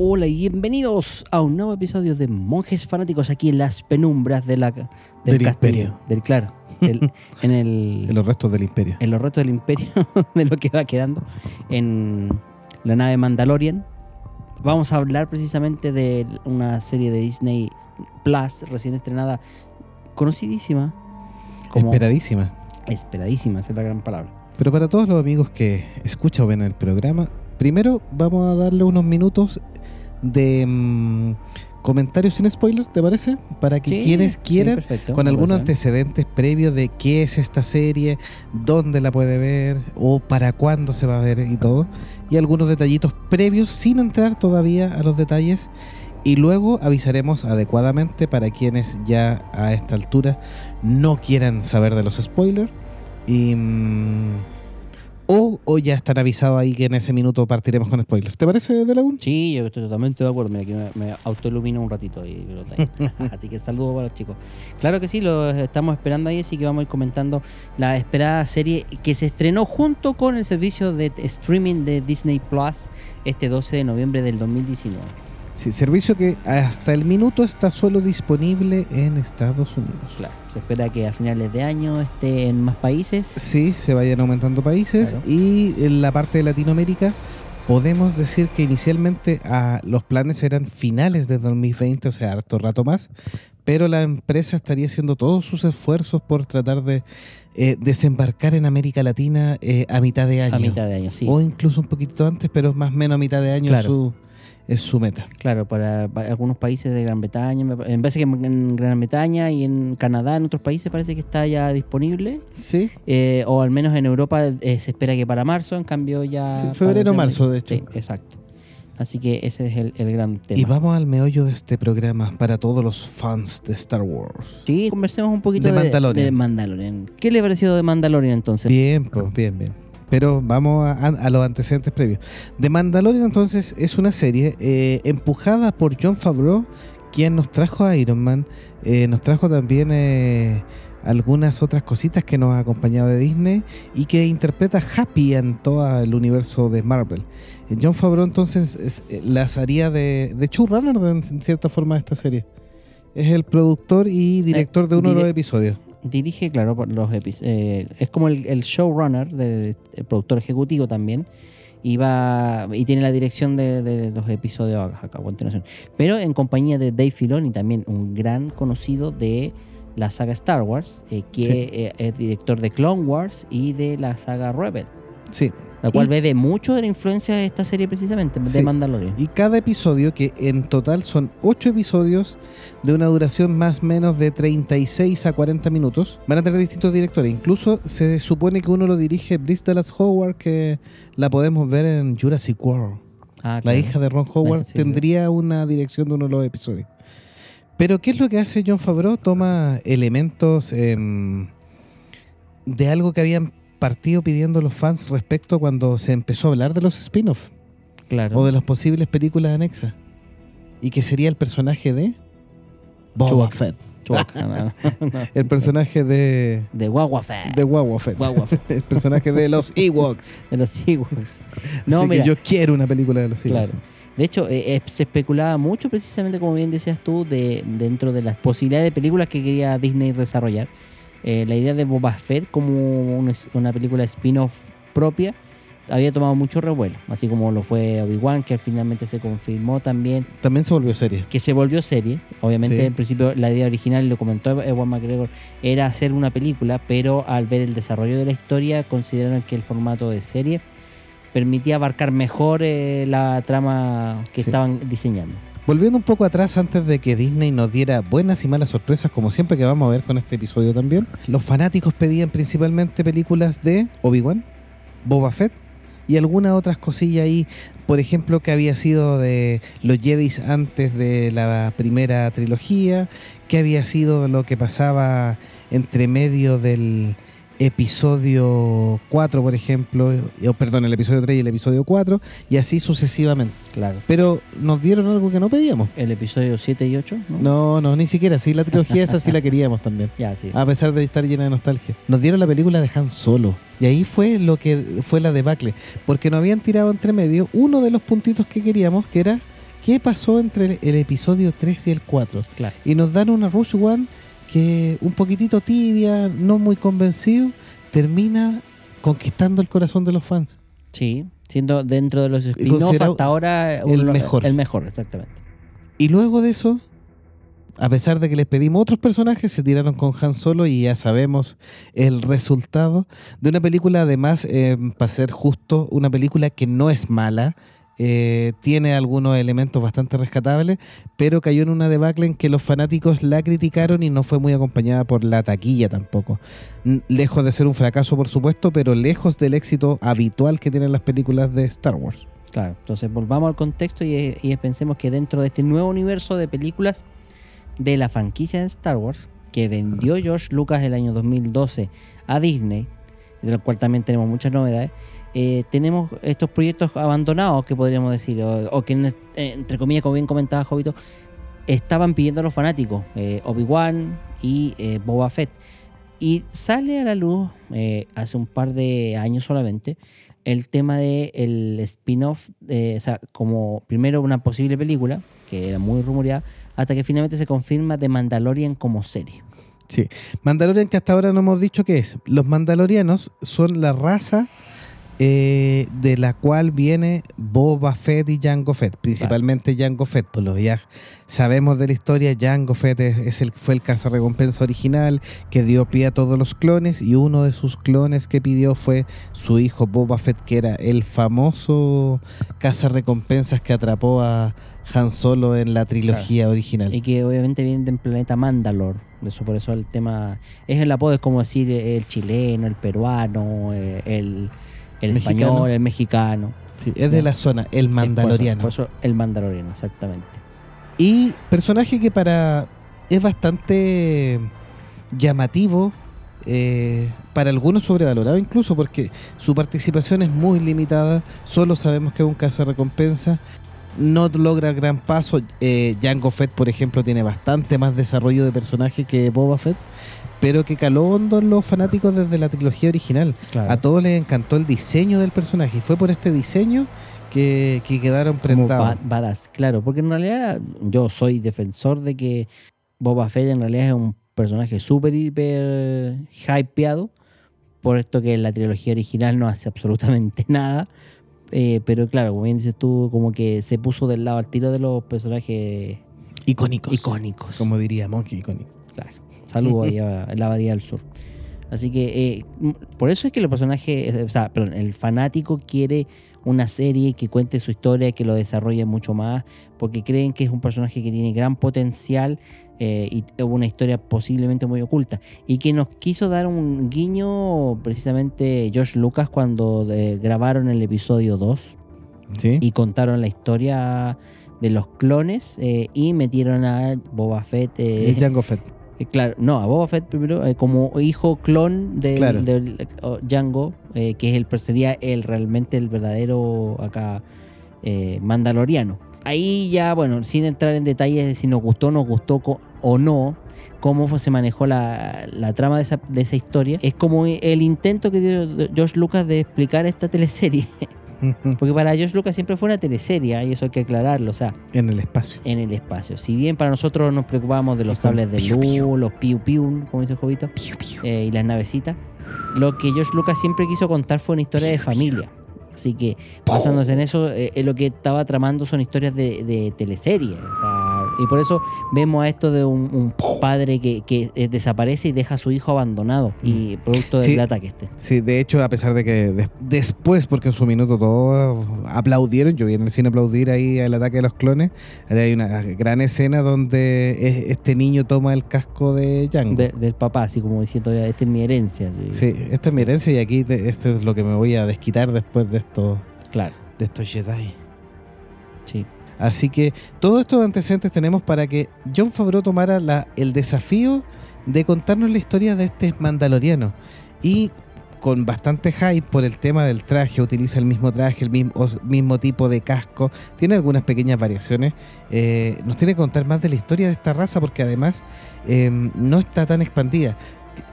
Hola y bienvenidos a un nuevo episodio de Monjes Fanáticos aquí en las penumbras de la, del, Del castillo. imperio. Del claro. del- en, el, De los restos del imperio. en los retos del imperio, de lo que va quedando en la nave Mandalorian. Vamos a hablar precisamente de una serie de Disney Plus recién estrenada, conocidísima, como Esperadísima. esperadísima, esa es la gran palabra. Pero para todos los amigos que escuchan o ven el programa, primero vamos a darle unos minutos de mm, comentarios sin spoiler, ¿te parece? Para que Sí, quienes sí, quieran, perfecto, con algunos antecedentes previos de qué es esta serie, dónde la puede ver o para cuándo se va a ver y todo, y algunos detallitos previos sin entrar todavía a los detalles. Y luego avisaremos adecuadamente para quienes ya a esta altura no quieran saber de los spoilers. Y, mm, o, o ya están avisados ahí que en ese minuto partiremos con spoilers. ¿Te parece, De la Un? Sí, yo estoy totalmente de acuerdo. Mira, que me, me autoilumino un ratito. ahí. así que saludos para los chicos. Claro que sí, lo estamos esperando ahí, así que vamos a ir comentando la esperada serie que se estrenó junto con el servicio de streaming de Disney Plus este 12 de noviembre del 2019. Sí, servicio que hasta el minuto está solo disponible en Estados Unidos. Claro, se espera que a finales de año esté en más países. Sí, se vayan aumentando países Claro. y en la parte de Latinoamérica podemos decir que inicialmente ah, los planes eran finales de 2020, o sea, harto rato más, pero la empresa estaría haciendo todos sus esfuerzos por tratar de eh, desembarcar en América Latina eh, a mitad de año. A mitad de año, sí. O incluso un poquito antes, pero más o menos a mitad de año Claro. su, es su meta. Claro, para, para algunos países de Gran Bretaña, me pa- en vez de que en Gran Bretaña y en Canadá, en otros países parece que está ya disponible. Sí, Eh, o al menos en Europa eh, se espera que para marzo, en cambio ya... Sí, febrero, marzo, de hecho. Sí, exacto. Así que ese es el, el gran tema. y vamos al meollo de este programa para todos los fans de Star Wars. Sí, conversemos un poquito De de, Mandalorian. de Mandalorian. ¿Qué le pareció de Mandalorian entonces? Bien, pues, bien, bien. Pero vamos a, a los antecedentes previos. The Mandalorian entonces es una serie eh, empujada por John Favreau, quien nos trajo a Iron Man, eh, nos trajo también eh, algunas otras cositas que nos ha acompañado de Disney y que interpreta Happy en todo el universo de Marvel. Eh, John Favreau entonces es- eh, las haría de, de showrunner en cierta forma de esta serie. Es el productor y director de uno de los episodios. Dirige, claro, los episodios. es como el, el showrunner, del, el productor ejecutivo también. Y, va, y tiene la dirección de, de los episodios a continuación. Pero en compañía de Dave Filoni, también un gran conocido de la saga Star Wars, eh, que Sí. eh, es director de Clone Wars y de la saga Rebel. Sí, La cual Y- bebe mucho de la influencia de esta serie precisamente, de Sí. Mandalorian. Y cada episodio, que en total son 8 episodios de una duración más o menos de 36 a 40 minutos, van a tener distintos directores. Incluso se supone que uno lo dirige Brice Dallas Howard, que la podemos ver en Jurassic World. Ah, La claro. hija de Ron Howard sí, sí. tendría una dirección de uno de los episodios. Pero ¿qué es lo que hace John Favreau? Toma elementos em, de algo que habían partido pidiendo los fans respecto cuando se empezó a hablar de los spin-offs Claro. o de las posibles películas anexas. Y que sería el personaje de Boba Chewbacca. Fett. Chewbacca, no, no, no. El personaje de De Guagua Fett. de Boba Fett. El personaje de los Ewoks. De los Ewoks. No, Así mira, que yo quiero una película de los Ewoks. Claro. De hecho, eh, eh, se especulaba mucho precisamente, como bien decías tú, de dentro de las posibilidades de películas que quería Disney desarrollar. Eh, la idea de Boba Fett como una, una película spin-off propia había tomado mucho revuelo, así como lo fue Obi-Wan, que finalmente se confirmó también También se volvió serie. que se volvió serie. Obviamente, Sí. en principio, la idea original, lo comentó Ewan McGregor, era hacer una película, pero al ver el desarrollo de la historia, consideraron que el formato de serie permitía abarcar mejor eh, la trama que Sí. estaban diseñando. Volviendo un poco atrás antes de que Disney nos diera buenas y malas sorpresas, como siempre que vamos a ver con este episodio también, los fanáticos pedían principalmente películas de Obi-Wan, Boba Fett y algunas otras cosillas ahí, por ejemplo, que había sido de los Jedis antes de la primera trilogía, que había sido lo que pasaba entre medio del episodio 4, por ejemplo, o perdón, el episodio 3 y el episodio 4, y así sucesivamente. Claro. Pero nos dieron algo que no pedíamos. El episodio 7 y 8, ¿no? No, no, ni siquiera. Sí, la trilogía esa sí la queríamos también. Ya, sí. A pesar de estar llena de nostalgia. Nos dieron la película de Han Solo. Y ahí fue lo que fue la debacle. Porque nos habían tirado entre medio uno de los puntitos que queríamos, que era qué pasó entre el, el episodio 3 y el 4. Claro. Y nos dan una Rush One que un poquitito tibia, no muy convencido, termina conquistando el corazón de los fans. Sí, siendo dentro de los spin-off considerado hasta ahora el mejor. El mejor, exactamente. Y luego de eso, a pesar de que les pedimos otros personajes, se tiraron con Han Solo y ya sabemos el resultado de una película, además, eh, para ser justo, una película que no es mala, eh, tiene algunos elementos bastante rescatables, pero cayó en una debacle en que los fanáticos la criticaron y no fue muy acompañada por la taquilla tampoco. Lejos de ser un fracaso, por supuesto, pero lejos del éxito habitual que tienen las películas de Star Wars. Claro, entonces volvamos al contexto y, pensemos que dentro de este nuevo universo de películas de la franquicia de Star Wars que vendió George Lucas el año 2012 a Disney, de lo cual también tenemos muchas novedades, eh, tenemos estos proyectos abandonados que podríamos decir, o, que eh, entre comillas, como bien comentaba Jovito, estaban pidiendo a los fanáticos, eh, Obi-Wan y Boba Fett. Y sale a la luz hace un par de años solamente el tema de el spin-off, o sea, como primero una posible película, que era muy rumoreada, hasta que finalmente se confirma de Mandalorian como serie. Sí. Mandalorian que hasta ahora no hemos dicho qué es. Los mandalorianos son la raza eh, de la cual viene Boba Fett y Jango Fett. Principalmente Jango Fett. Por lo que ya sabemos de la historia, Jango Fett es, es el, fue el cazarrecompensa original que dio pie a todos los clones y uno de sus clones que pidió fue su hijo Boba Fett, que era el famoso cazarrecompensas que atrapó a Han Solo en la trilogía original. Y que obviamente viene del planeta Mandalor. Eso por eso el tema. Es el apodo, es como decir el chileno, el peruano, eh, el, el Mexicano. español, el mexicano. Sí, es de la zona, el mandaloriano. Por eso, por eso el Mandaloriano, exactamente. Y personaje que para es bastante llamativo, eh, para algunos sobrevalorado incluso, porque su participación es muy limitada, solo sabemos que es un caso de recompensa, no logra gran paso. Eh, Jango Fett, por ejemplo, tiene bastante más desarrollo de personaje que Boba Fett, pero que caló hondo los fanáticos desde la trilogía original. Claro. A todos les encantó el diseño del personaje y fue por este diseño que, que quedaron prendados. badass, claro, porque en realidad yo soy defensor de que Boba Fett en realidad es un personaje súper, hiper hypeado, por esto que la trilogía original no hace absolutamente nada, eh, pero claro, como bien dices tú, como que se puso del lado al tiro de los personajes Icónicos. icónicos. Como diría Monkey, icónico. Claro. Saludos ahí a la Abadía del Sur. Así que eh, por eso es que el personaje, eh, o sea, perdón, el fanático quiere una serie que cuente su historia, que lo desarrolle mucho más, porque creen que es un personaje que tiene gran potencial eh, y una historia posiblemente muy oculta. Y que nos quiso dar un guiño precisamente George Lucas cuando eh, grabaron el episodio 2 ¿Sí? y contaron la historia de los clones eh, y metieron a Boba Fett. eh, Jango Fett. Eh, Claro, no, a Boba Fett primero eh, como hijo clon del, Claro. del, eh, oh, Django, eh, que es el, sería el realmente el verdadero acá mandaloriano. Ahí ya, bueno, sin entrar en detalles de si nos gustó, nos gustó o no, cómo se manejó la, la trama de esa, de esa historia, es como el intento que dio George Lucas de explicar esta teleserie. Porque para George Lucas siempre fue una teleserie, y eso hay que aclararlo. O sea, en el espacio. en el espacio. Si bien para nosotros nos preocupábamos de los con sables de luz, piu. los piu piu, como dice el Jovito, eh, y las navecitas, lo que George Lucas siempre quiso contar fue una historia de familia. Así que basándose en eso, eh, eh, lo que estaba tramando son historias de, de teleseries. O sea, y por eso vemos a esto de un, un padre que, que, eh, desaparece y deja a su hijo abandonado y producto del Sí. ataque este. Sí, de hecho, a pesar de que des- después, porque en su minuto todos aplaudieron, yo vi en el cine aplaudir ahí el ataque de los clones, hay una gran escena donde es- este niño toma el casco de Django. De- del papá, así como diciendo, "Ya, esta es mi herencia. así. Sí, esta es mi herencia y aquí te- esto es lo que me voy a desquitar después de estos, Claro, de estos Jedi. sí. Así que todos estos antecedentes tenemos para que John Favreau tomara el desafío de contarnos la historia de este mandaloriano. Y con bastante hype por el tema del traje, utiliza el mismo traje, el mismo tipo de casco, tiene algunas pequeñas variaciones. eh, nos tiene que contar más de la historia de esta raza porque además eh, no está tan expandida.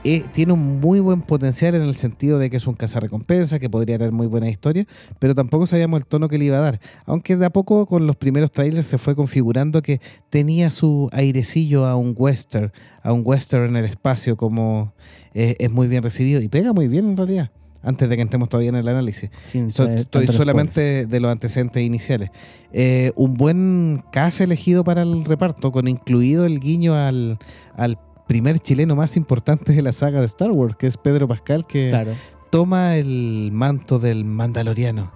Eh, tiene un muy buen potencial en el sentido de que es un cazarrecompensa, que podría dar muy buena historia, pero tampoco sabíamos el tono que le iba a dar. Aunque de a poco con los primeros trailers se fue configurando que tenía su airecillo a un western, a un western en el espacio, como eh, es muy bien recibido y pega muy bien en realidad. Antes de que entremos todavía en el análisis. So- tener estoy solamente de los antecedentes iniciales. Eh, un buen cast elegido para el reparto, con incluido el guiño al, al primer chileno más importante de la saga de Star Wars, que es Pedro Pascal, que. Claro, toma el manto del Mandaloriano.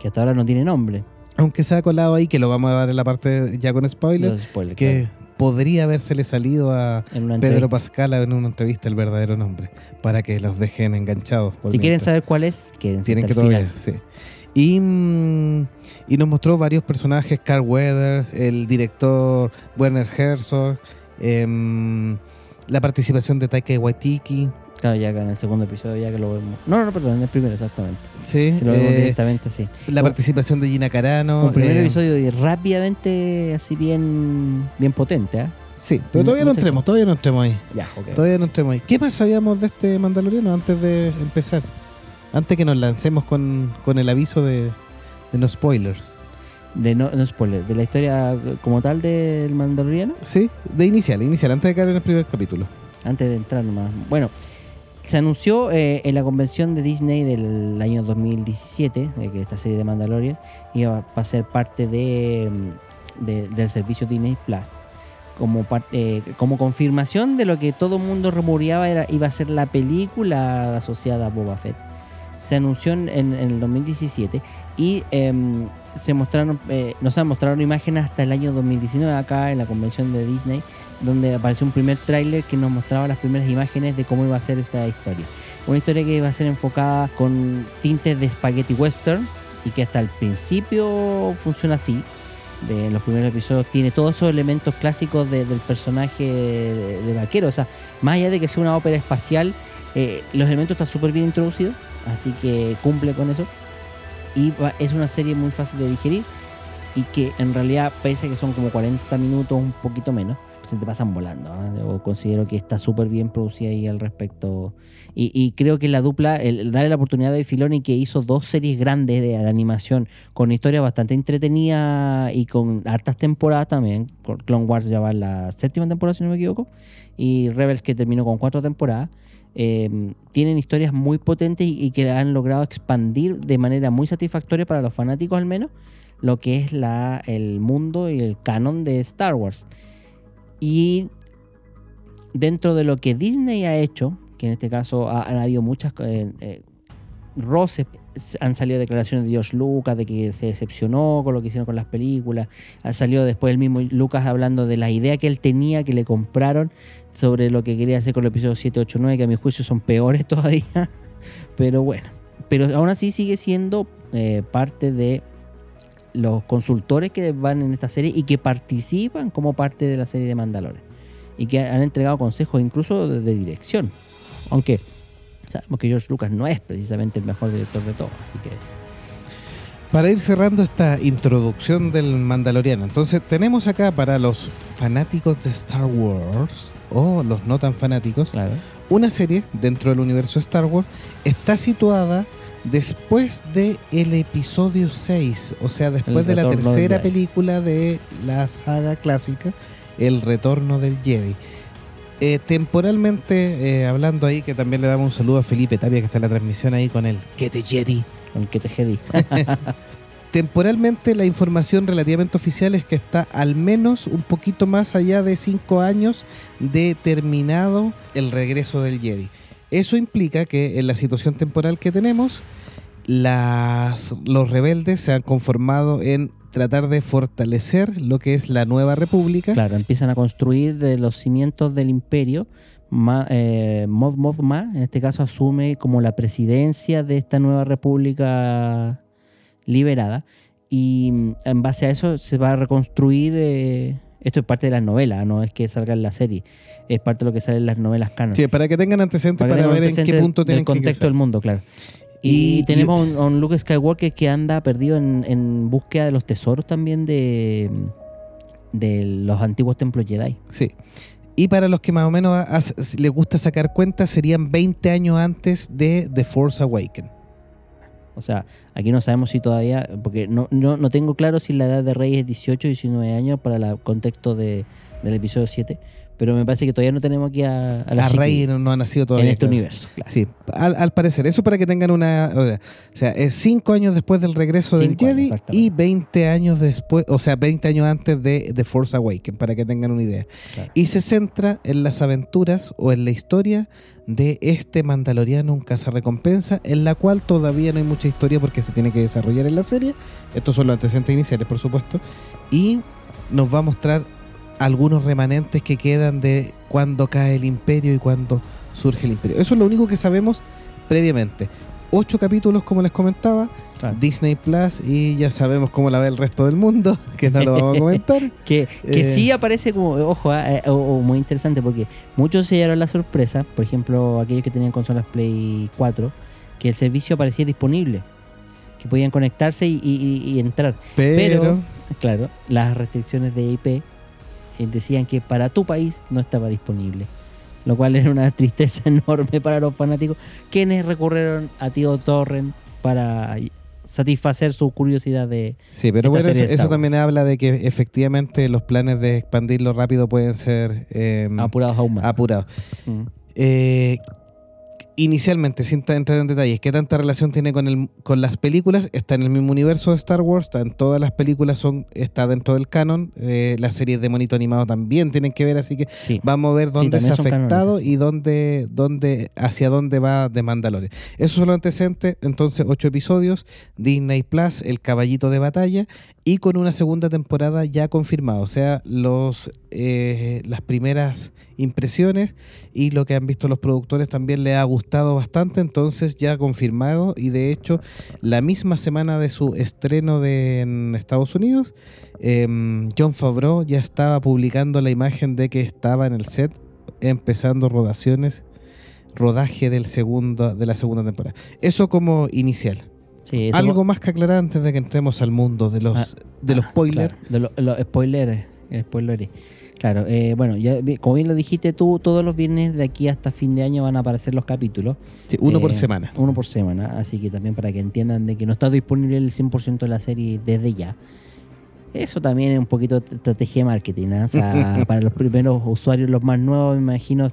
que hasta ahora no tiene nombre. Aunque se ha colado ahí, que lo vamos a dar en la parte ya con spoiler, spoilers, que claro. podría habérsele salido a Pedro. Pascal en una entrevista el verdadero nombre, para que los dejen enganchados. por Si quieren saber cuál es, quédense Tienen que todavía, final. sí. Y, mm, y nos mostró varios personajes, Carl Weathers, el director Werner Herzog, em, la participación de Taika Waititi, Claro, ya que en el segundo episodio, ya que lo vemos. No, no, perdón, en el primero, exactamente. sí, Que lo vemos eh, directamente así. la participación de Gina Carano. Un primer eh, episodio de rápidamente, así bien, bien potente, ¿ah? Sí, pero todavía no entremos, todavía no entremos ahí. Ya, ok. Todavía no entremos ahí. ¿Qué más sabíamos de este Mandaloriano antes de empezar? Antes que nos lancemos con, con el aviso de, de no spoilers. De no, no spoiler, de la historia como tal del Mandaloriano, Sí, de inicial, inicial, antes de caer en el primer capítulo. antes de entrar nomás. Bueno, se anunció eh, en la convención de Disney del año 2017 de que esta serie de Mandalorian iba a ser parte de, mm, de- del servicio Disney Plus. Como, eh, como confirmación de lo que todo el mundo rumoreaba era, iba a ser la película asociada a Boba Fett. Se anunció en, en el 2017 y em, se mostraron, eh, nos han mostrado imágenes hasta el año 2019 acá en la convención de Disney donde apareció un primer tráiler que nos mostraba las primeras imágenes de cómo iba a ser esta historia. Una historia que iba a ser enfocada con tintes de spaghetti western y que hasta el principio funciona así. De en los primeros episodios tiene todos esos elementos clásicos de- del personaje de, de vaquero. O sea, más allá de que sea una ópera espacial, eh, los elementos están súper bien introducidos, así que cumple con eso. Y va- es una serie muy fácil de digerir y que en realidad, pese a que son como 40 minutos, un poquito menos, se te pasan volando. ¿ah? Yo considero que está súper bien producida ahí al respecto. Y, y creo que la dupla, el, el darle la oportunidad de Filoni que hizo dos series grandes de, de animación con historias bastante entretenidas y con hartas temporadas también. Clone Wars ya va en la séptima temporada, si no me equivoco. Y Rebels que terminó con cuatro temporadas. Eh, tienen historias muy potentes y, y que han logrado expandir de manera muy satisfactoria para los fanáticos al menos lo que es la, el mundo y el canon de Star Wars. Y dentro de lo que Disney ha hecho, que en este caso ha- han habido muchas eh, eh, roces, han salido declaraciones de George Lucas de que se decepcionó con lo que hicieron con las películas, ha salido después el mismo Lucas hablando de la idea que él tenía que le compraron sobre lo que quería hacer con el episodio 7, 8, 9, que a mi juicio son peores todavía, pero bueno, pero aún así sigue siendo eh, parte de los consultores que van en esta serie y que participan como parte de la serie de Mandalorian. Y que han entregado consejos incluso de dirección. Aunque sabemos que George Lucas no es precisamente el mejor director de todo, así que Para ir cerrando esta introducción del Mandaloriano, entonces tenemos acá para los fanáticos de Star Wars o los no tan fanáticos, claro. una serie dentro del universo Star Wars está situada después de el episodio 6, o sea, después de la tercera película de la saga clásica, El Retorno del Jedi. Eh, temporalmente, eh, hablando ahí, que también le damos un saludo a Felipe Tapia, que está en la transmisión ahí con el Que te Jedi. Con que te jedi. Temporalmente la información relativamente oficial es que está al menos un poquito más allá de cinco años de terminado el regreso del Jedi. Eso implica que en la situación temporal que tenemos, las, los rebeldes se han conformado en tratar de fortalecer lo que es la nueva república. Claro, empiezan a construir de los cimientos del imperio. Ma, eh, Mod Mothma, en este caso, asume como la presidencia de esta nueva república liberada. Y mm, en base a eso se va a reconstruir. Eh, esto es parte de las novelas, no es que salga en la serie. Es parte de lo que sale en las novelas canon. Sí, para que tengan antecedentes para, ver en qué punto tienen el contexto del mundo, claro. Y, y tenemos y, a, un, Luke Skywalker que anda perdido en, en, búsqueda de los tesoros también de, de los antiguos templos Jedi. Sí. Y para los que más o menos les gusta sacar cuentas, serían 20 años antes de The Force Awakens. O sea, aquí no sabemos si todavía, porque no, no, no tengo claro si la edad de Rey es 18 o 19 años para el contexto de, del episodio 7, pero me parece que todavía no tenemos aquí a, a la a Rey no, no, ha nacido todavía en este claro. universo. Claro. Sí, al, al, parecer. Eso para que tengan una. O sea, es 5 años después del regreso cinco del Jedi años, y 20 años después, o sea, 20 años antes de The Force Awakens, para que tengan una idea. Claro. Y se centra en las aventuras o en la historia de este mandaloriano, un cazarrecompensa, en la cual todavía no hay mucha historia porque se tiene que desarrollar en la serie. Estos son los antecedentes iniciales, por supuesto. Y nos va a mostrar algunos remanentes que quedan de cuando cae el imperio y cuando surge el imperio. Eso es lo único que sabemos previamente. Ocho capítulos, como les comentaba, claro. Disney Plus, y ya sabemos cómo la ve el resto del mundo, que no lo vamos a comentar. que que eh, sí aparece como, ojo, eh, o, o muy interesante, porque muchos se dieron la sorpresa, por ejemplo, aquellos que tenían consolas Play 4, que el servicio aparecía disponible, que podían conectarse y, y, y entrar. Pero, Pero, claro, las restricciones de IP decían que para tu país no estaba disponible. Lo cual era una tristeza enorme para los fanáticos, quienes recurrieron a Tío Torrent para satisfacer su curiosidad de. Sí, pero bueno, eso, eso, también habla de que efectivamente los planes de expandirlo rápido pueden ser eh, apurados aún más. Apurados. Mm. Eh, inicialmente, sin entrar en detalles, ¿qué tanta relación tiene con, el, con las películas? Está en el mismo universo de Star Wars, está en todas las películas, son, está dentro del canon. Eh, las series de monito animado también tienen que ver, así que sí. vamos a ver dónde sí, se ha afectado y dónde, dónde, hacia dónde va de Mandalorian. Esos son los antecedentes, entonces, ocho episodios, Disney Plus, El Caballito de Batalla, y con una segunda temporada ya confirmada, o sea, los eh, las primeras impresiones y lo que han visto los productores también le ha gustado bastante, entonces ya confirmado y de hecho la misma semana de su estreno de, en Estados Unidos, eh, John Favreau ya estaba publicando la imagen de que estaba en el set empezando rodaciones, rodaje del segundo de la segunda temporada. Eso como inicial. Sí, Algo más que aclarar antes de que entremos al mundo de los, ah, de los spoilers. Claro, de los lo spoilers. spoilers. Claro, eh, bueno, ya, como bien lo dijiste tú, todos los viernes de aquí hasta fin de año van a aparecer los capítulos. Sí, uno eh, por semana. Uno por semana, así que también para que entiendan de que no está disponible el 100% de la serie desde ya. Eso también es un poquito de estrategia de marketing, ¿eh? o sea, para los primeros usuarios, los más nuevos, me imagino,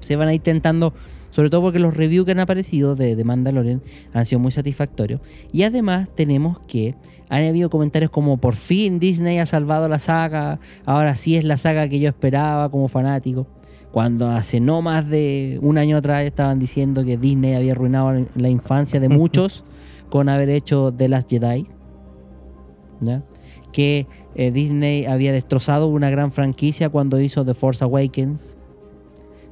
se van a ir intentando sobre todo porque los reviews que han aparecido de, de Mandalorian han sido muy satisfactorios. Y además tenemos que han habido comentarios como por fin Disney ha salvado la saga, ahora sí es la saga que yo esperaba como fanático. Cuando hace no más de un año atrás estaban diciendo que Disney había arruinado la infancia de muchos con haber hecho The Last Jedi. ¿ya? Que eh, Disney había destrozado una gran franquicia cuando hizo The Force Awakens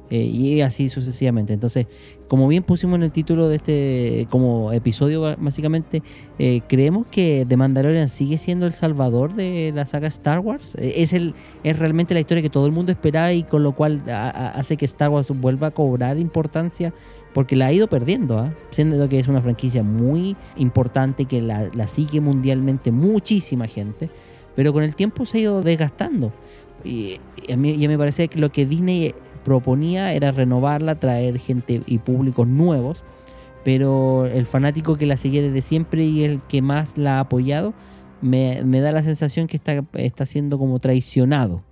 eh, y así sucesivamente. Entonces, como bien pusimos en el título de este como episodio, básicamente, eh, creemos que The Mandalorian sigue siendo el salvador de la saga Star Wars. Eh, es, el, es realmente la historia que todo el mundo esperaba y con lo cual hace que Star Wars vuelva a cobrar importancia porque la ha ido perdiendo, ¿eh? siendo que es una franquicia muy importante que la, la sigue mundialmente muchísima gente, pero con el tiempo se ha ido desgastando. Y a mí ya me parece que lo que Disney proponía era renovarla, traer gente y públicos nuevos, pero el fanático que la seguía desde siempre y el que más la ha apoyado, me, me da la sensación que está, está siendo como traicionado.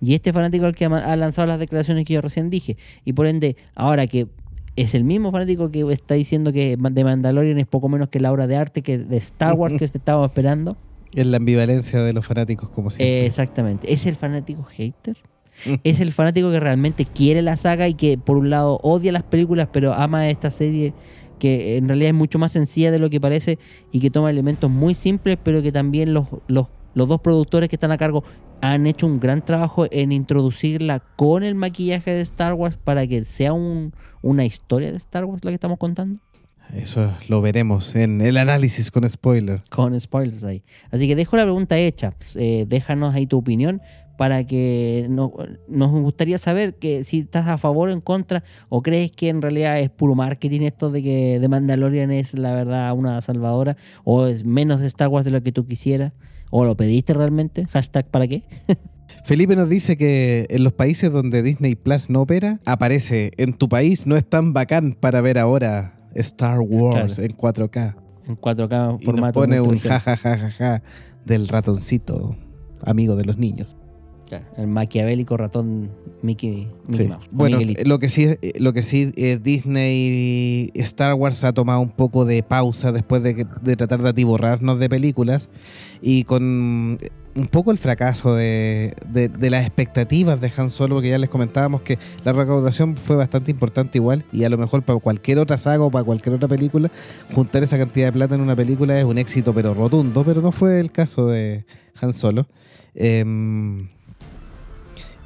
Y este fanático al que ha lanzado las declaraciones que yo recién dije. Y por ende, ahora que es el mismo fanático que está diciendo que The Mandalorian es poco menos que la obra de arte que de Star Wars que estábamos esperando. Es la ambivalencia de los fanáticos, como siempre. exactamente. ¿Es el fanático hater? ¿Es el fanático que realmente quiere la saga y que por un lado odia las películas pero ama esta serie que en realidad es mucho más sencilla de lo que parece y que toma elementos muy simples pero que también los, los, los dos productores que están a cargo han hecho un gran trabajo en introducirla con el maquillaje de Star Wars para que sea un, una historia de Star Wars la que estamos contando. Eso lo veremos en el análisis con spoilers. Con spoilers ahí. Así que dejo la pregunta hecha. Eh, déjanos ahí tu opinión para que nos gustaría saber que si estás a favor o en contra o crees que en realidad es puro marketing esto de que The Mandalorian es la verdad una salvadora o es menos de Star Wars de lo que tú quisieras o lo pediste realmente. Hashtag para qué. Felipe nos dice que en los países donde Disney Plus no opera, aparece en tu país no es tan bacán para ver ahora Star Wars en 4K. En 4K formato. Y nos pone un jajajaja del ratoncito, amigo de los niños. El maquiavélico ratón Mickey, Mouse. Bueno, lo que sí, lo que sí eh, Disney Star Wars ha tomado un poco de pausa después de, de tratar de atiborrarnos de películas y con un poco el fracaso de, las expectativas de Han Solo, porque ya les comentábamos que la recaudación fue bastante importante igual, y a lo mejor para cualquier otra saga o para cualquier otra película, juntar esa cantidad de plata en una película es un éxito pero rotundo, pero no fue el caso de Han Solo. Em,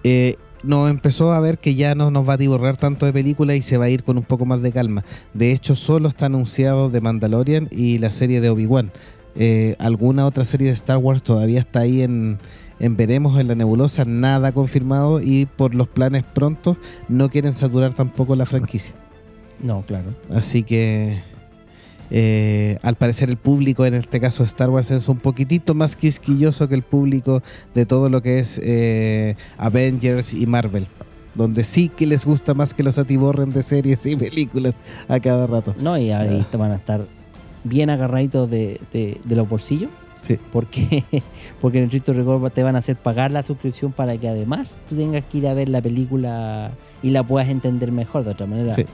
eh, nos empezó a ver que ya no nos va a divorrar tanto de películas y se va a ir con un poco más de calma. De hecho, solo está anunciado The Mandalorian y la serie de Obi-Wan. Eh, alguna otra serie de Star Wars todavía está ahí en, veremos en la nebulosa, nada confirmado y por los planes prontos no quieren saturar tampoco la franquicia. No, claro. Así que eh, al parecer el público en este caso de Star Wars es un poquitito más quisquilloso que el público de todo lo que es eh, Avengers y Marvel donde sí que les gusta más que los atiborren de series y películas a cada rato. No, y ahí ah. van a estar bien agarraditos de, de, los bolsillos. Sí. Porque, porque en el Cristo Record te van a hacer pagar la suscripción para que además tú tengas que ir a ver la película y la puedas entender mejor de otra manera. Sí.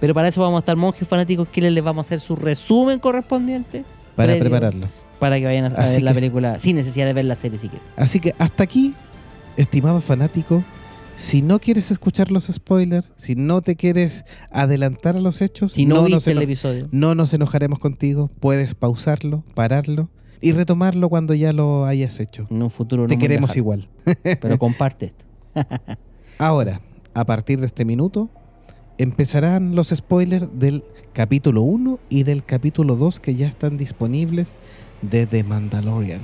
Pero para eso vamos a estar monjes fanáticos que les vamos a hacer su resumen correspondiente. Para prepararlo. Para que vayan a, ver la película sin necesidad de ver la serie siquiera. Así que hasta aquí, estimados fanáticos, si no quieres escuchar los spoilers, si no te quieres adelantar a los hechos, si no, viste el episodio, no nos enojaremos contigo. Puedes pausarlo, pararlo y retomarlo cuando ya lo hayas hecho. En un futuro no Te queremos igual. Pero comparte esto. Ahora, a partir de este minuto, empezarán los spoilers del capítulo 1 y del capítulo 2 que ya están disponibles de The Mandalorian.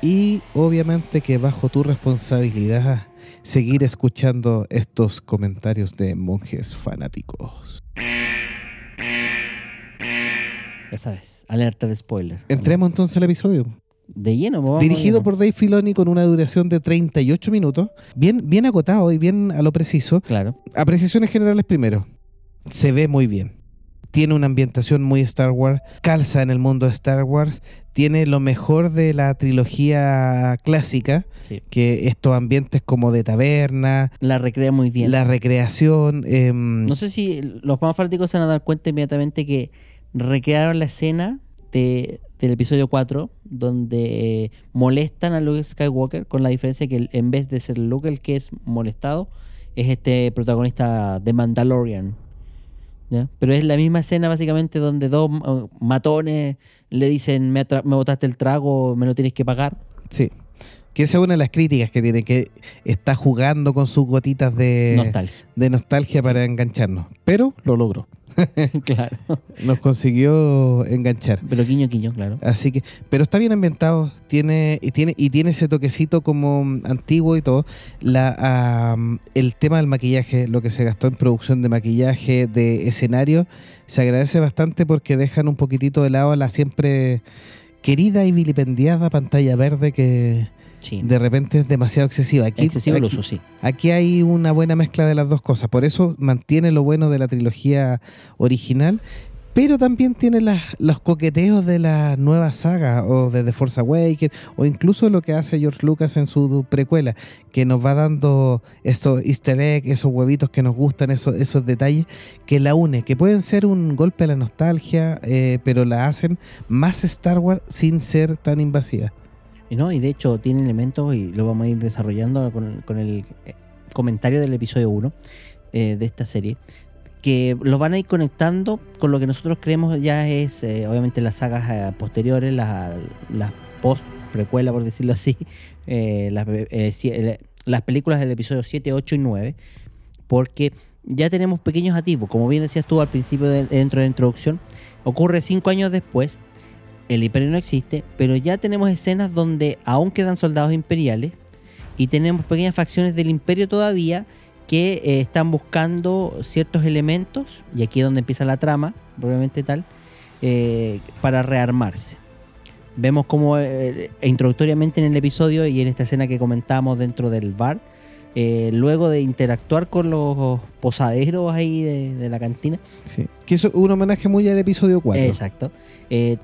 Y obviamente que bajo tu responsabilidad seguir escuchando estos comentarios de monjes fanáticos. Ya sabes, alerta de spoiler. Entremos entonces al episodio. De lleno, vamos Dirigido por Dave Filoni con una duración de 38 minutos. Bien, bien acotado y bien a lo preciso. Claro. Apreciaciones generales primero. Se ve muy bien tiene una ambientación muy Star Wars, calza en el mundo de Star Wars, tiene lo mejor de la trilogía clásica, que estos ambientes como de taberna. La recrea muy bien. La recreación. Em, no sé si los más fanáticos se van a dar cuenta inmediatamente que recrearon la escena de, del episodio 4, donde molestan a Luke Skywalker, con la diferencia que en vez de ser Luke el que es molestado, es este protagonista de Mandalorian pero es la misma escena básicamente donde dos uh, matones le dicen, me, me botaste el trago, me lo tienes que pagar. Sí. Que esa es una de las críticas que tiene, que está jugando con sus gotitas de nostalgia, de nostalgia para engancharnos. Pero lo logró. claro. Nos consiguió enganchar. Pero quiño quiño, claro. Así que, pero está bien ambientado, tiene y tiene y tiene ese toquecito como antiguo y todo. La el tema del maquillaje, lo que se gastó en producción de maquillaje, de escenario, se agradece bastante porque dejan un poquitito de lado a la siempre querida y vilipendiada pantalla verde que de repente es demasiado excesiva. Aquí, Excesivo el uso, sí. Aquí hay una buena mezcla de las dos cosas. Por eso mantiene lo bueno de la trilogía original, pero también tiene las, los coqueteos de la nueva saga o de The Force Awakens o incluso lo que hace George Lucas en su precuela, que nos va dando esos easter eggs, esos huevitos que nos gustan, esos, esos detalles que la une, que pueden ser un golpe a la nostalgia, eh, pero la hacen más Star Wars sin ser tan invasiva. No, y de hecho tiene elementos, y lo vamos a ir desarrollando con, el eh, comentario del episodio 1 eh, de esta serie, que los van a ir conectando con lo que nosotros creemos ya es, eh, obviamente, las sagas posteriores, las, las post precuela, por decirlo así, las, las películas del episodio 7, 8 y 9, porque ya tenemos pequeños atisbos, como bien decías tú al principio de- dentro de la introducción, ocurre cinco años después, el imperio no existe, pero ya tenemos escenas donde aún quedan soldados imperiales y tenemos pequeñas facciones del imperio todavía que eh, están buscando ciertos elementos, y aquí es donde empieza la trama, probablemente tal, eh, para rearmarse. Vemos como eh, introductoriamente en el episodio y en esta escena que comentamos dentro del bar, eh, luego de interactuar con los posaderos ahí de, de la cantina, Sí. Que es un homenaje muy al episodio 4. Exacto. Eh,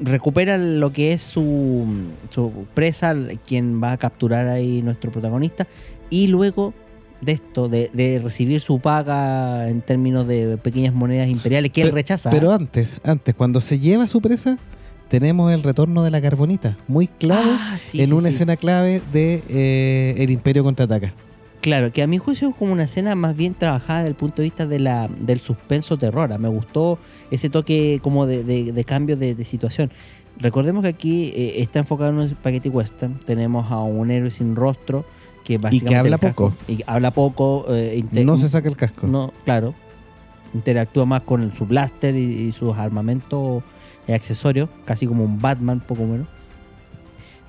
recupera lo que es su, su presa, quien va a capturar ahí nuestro protagonista. Y luego de esto, de, de recibir su paga en términos de pequeñas monedas imperiales que él rechaza. Pero antes, antes, cuando se lleva su presa, tenemos el retorno de la carbonita, muy clave, Ah, sí, en sí, una sí. escena clave de eh, El Imperio contraataca. Claro, que a mi juicio es como una escena más bien trabajada desde el punto de vista de la, del suspenso terror. Ah, Me gustó ese toque como de, de- de cambio de, de situación. Recordemos que aquí eh, está enfocado en un spaghetti western. Tenemos a un héroe sin rostro que básicamente habla el casco- poco. Y habla poco. eh, No se saca el casco. no, claro. Interactúa más con su blaster y, y sus armamentos y accesorios, casi como un Batman, poco menos.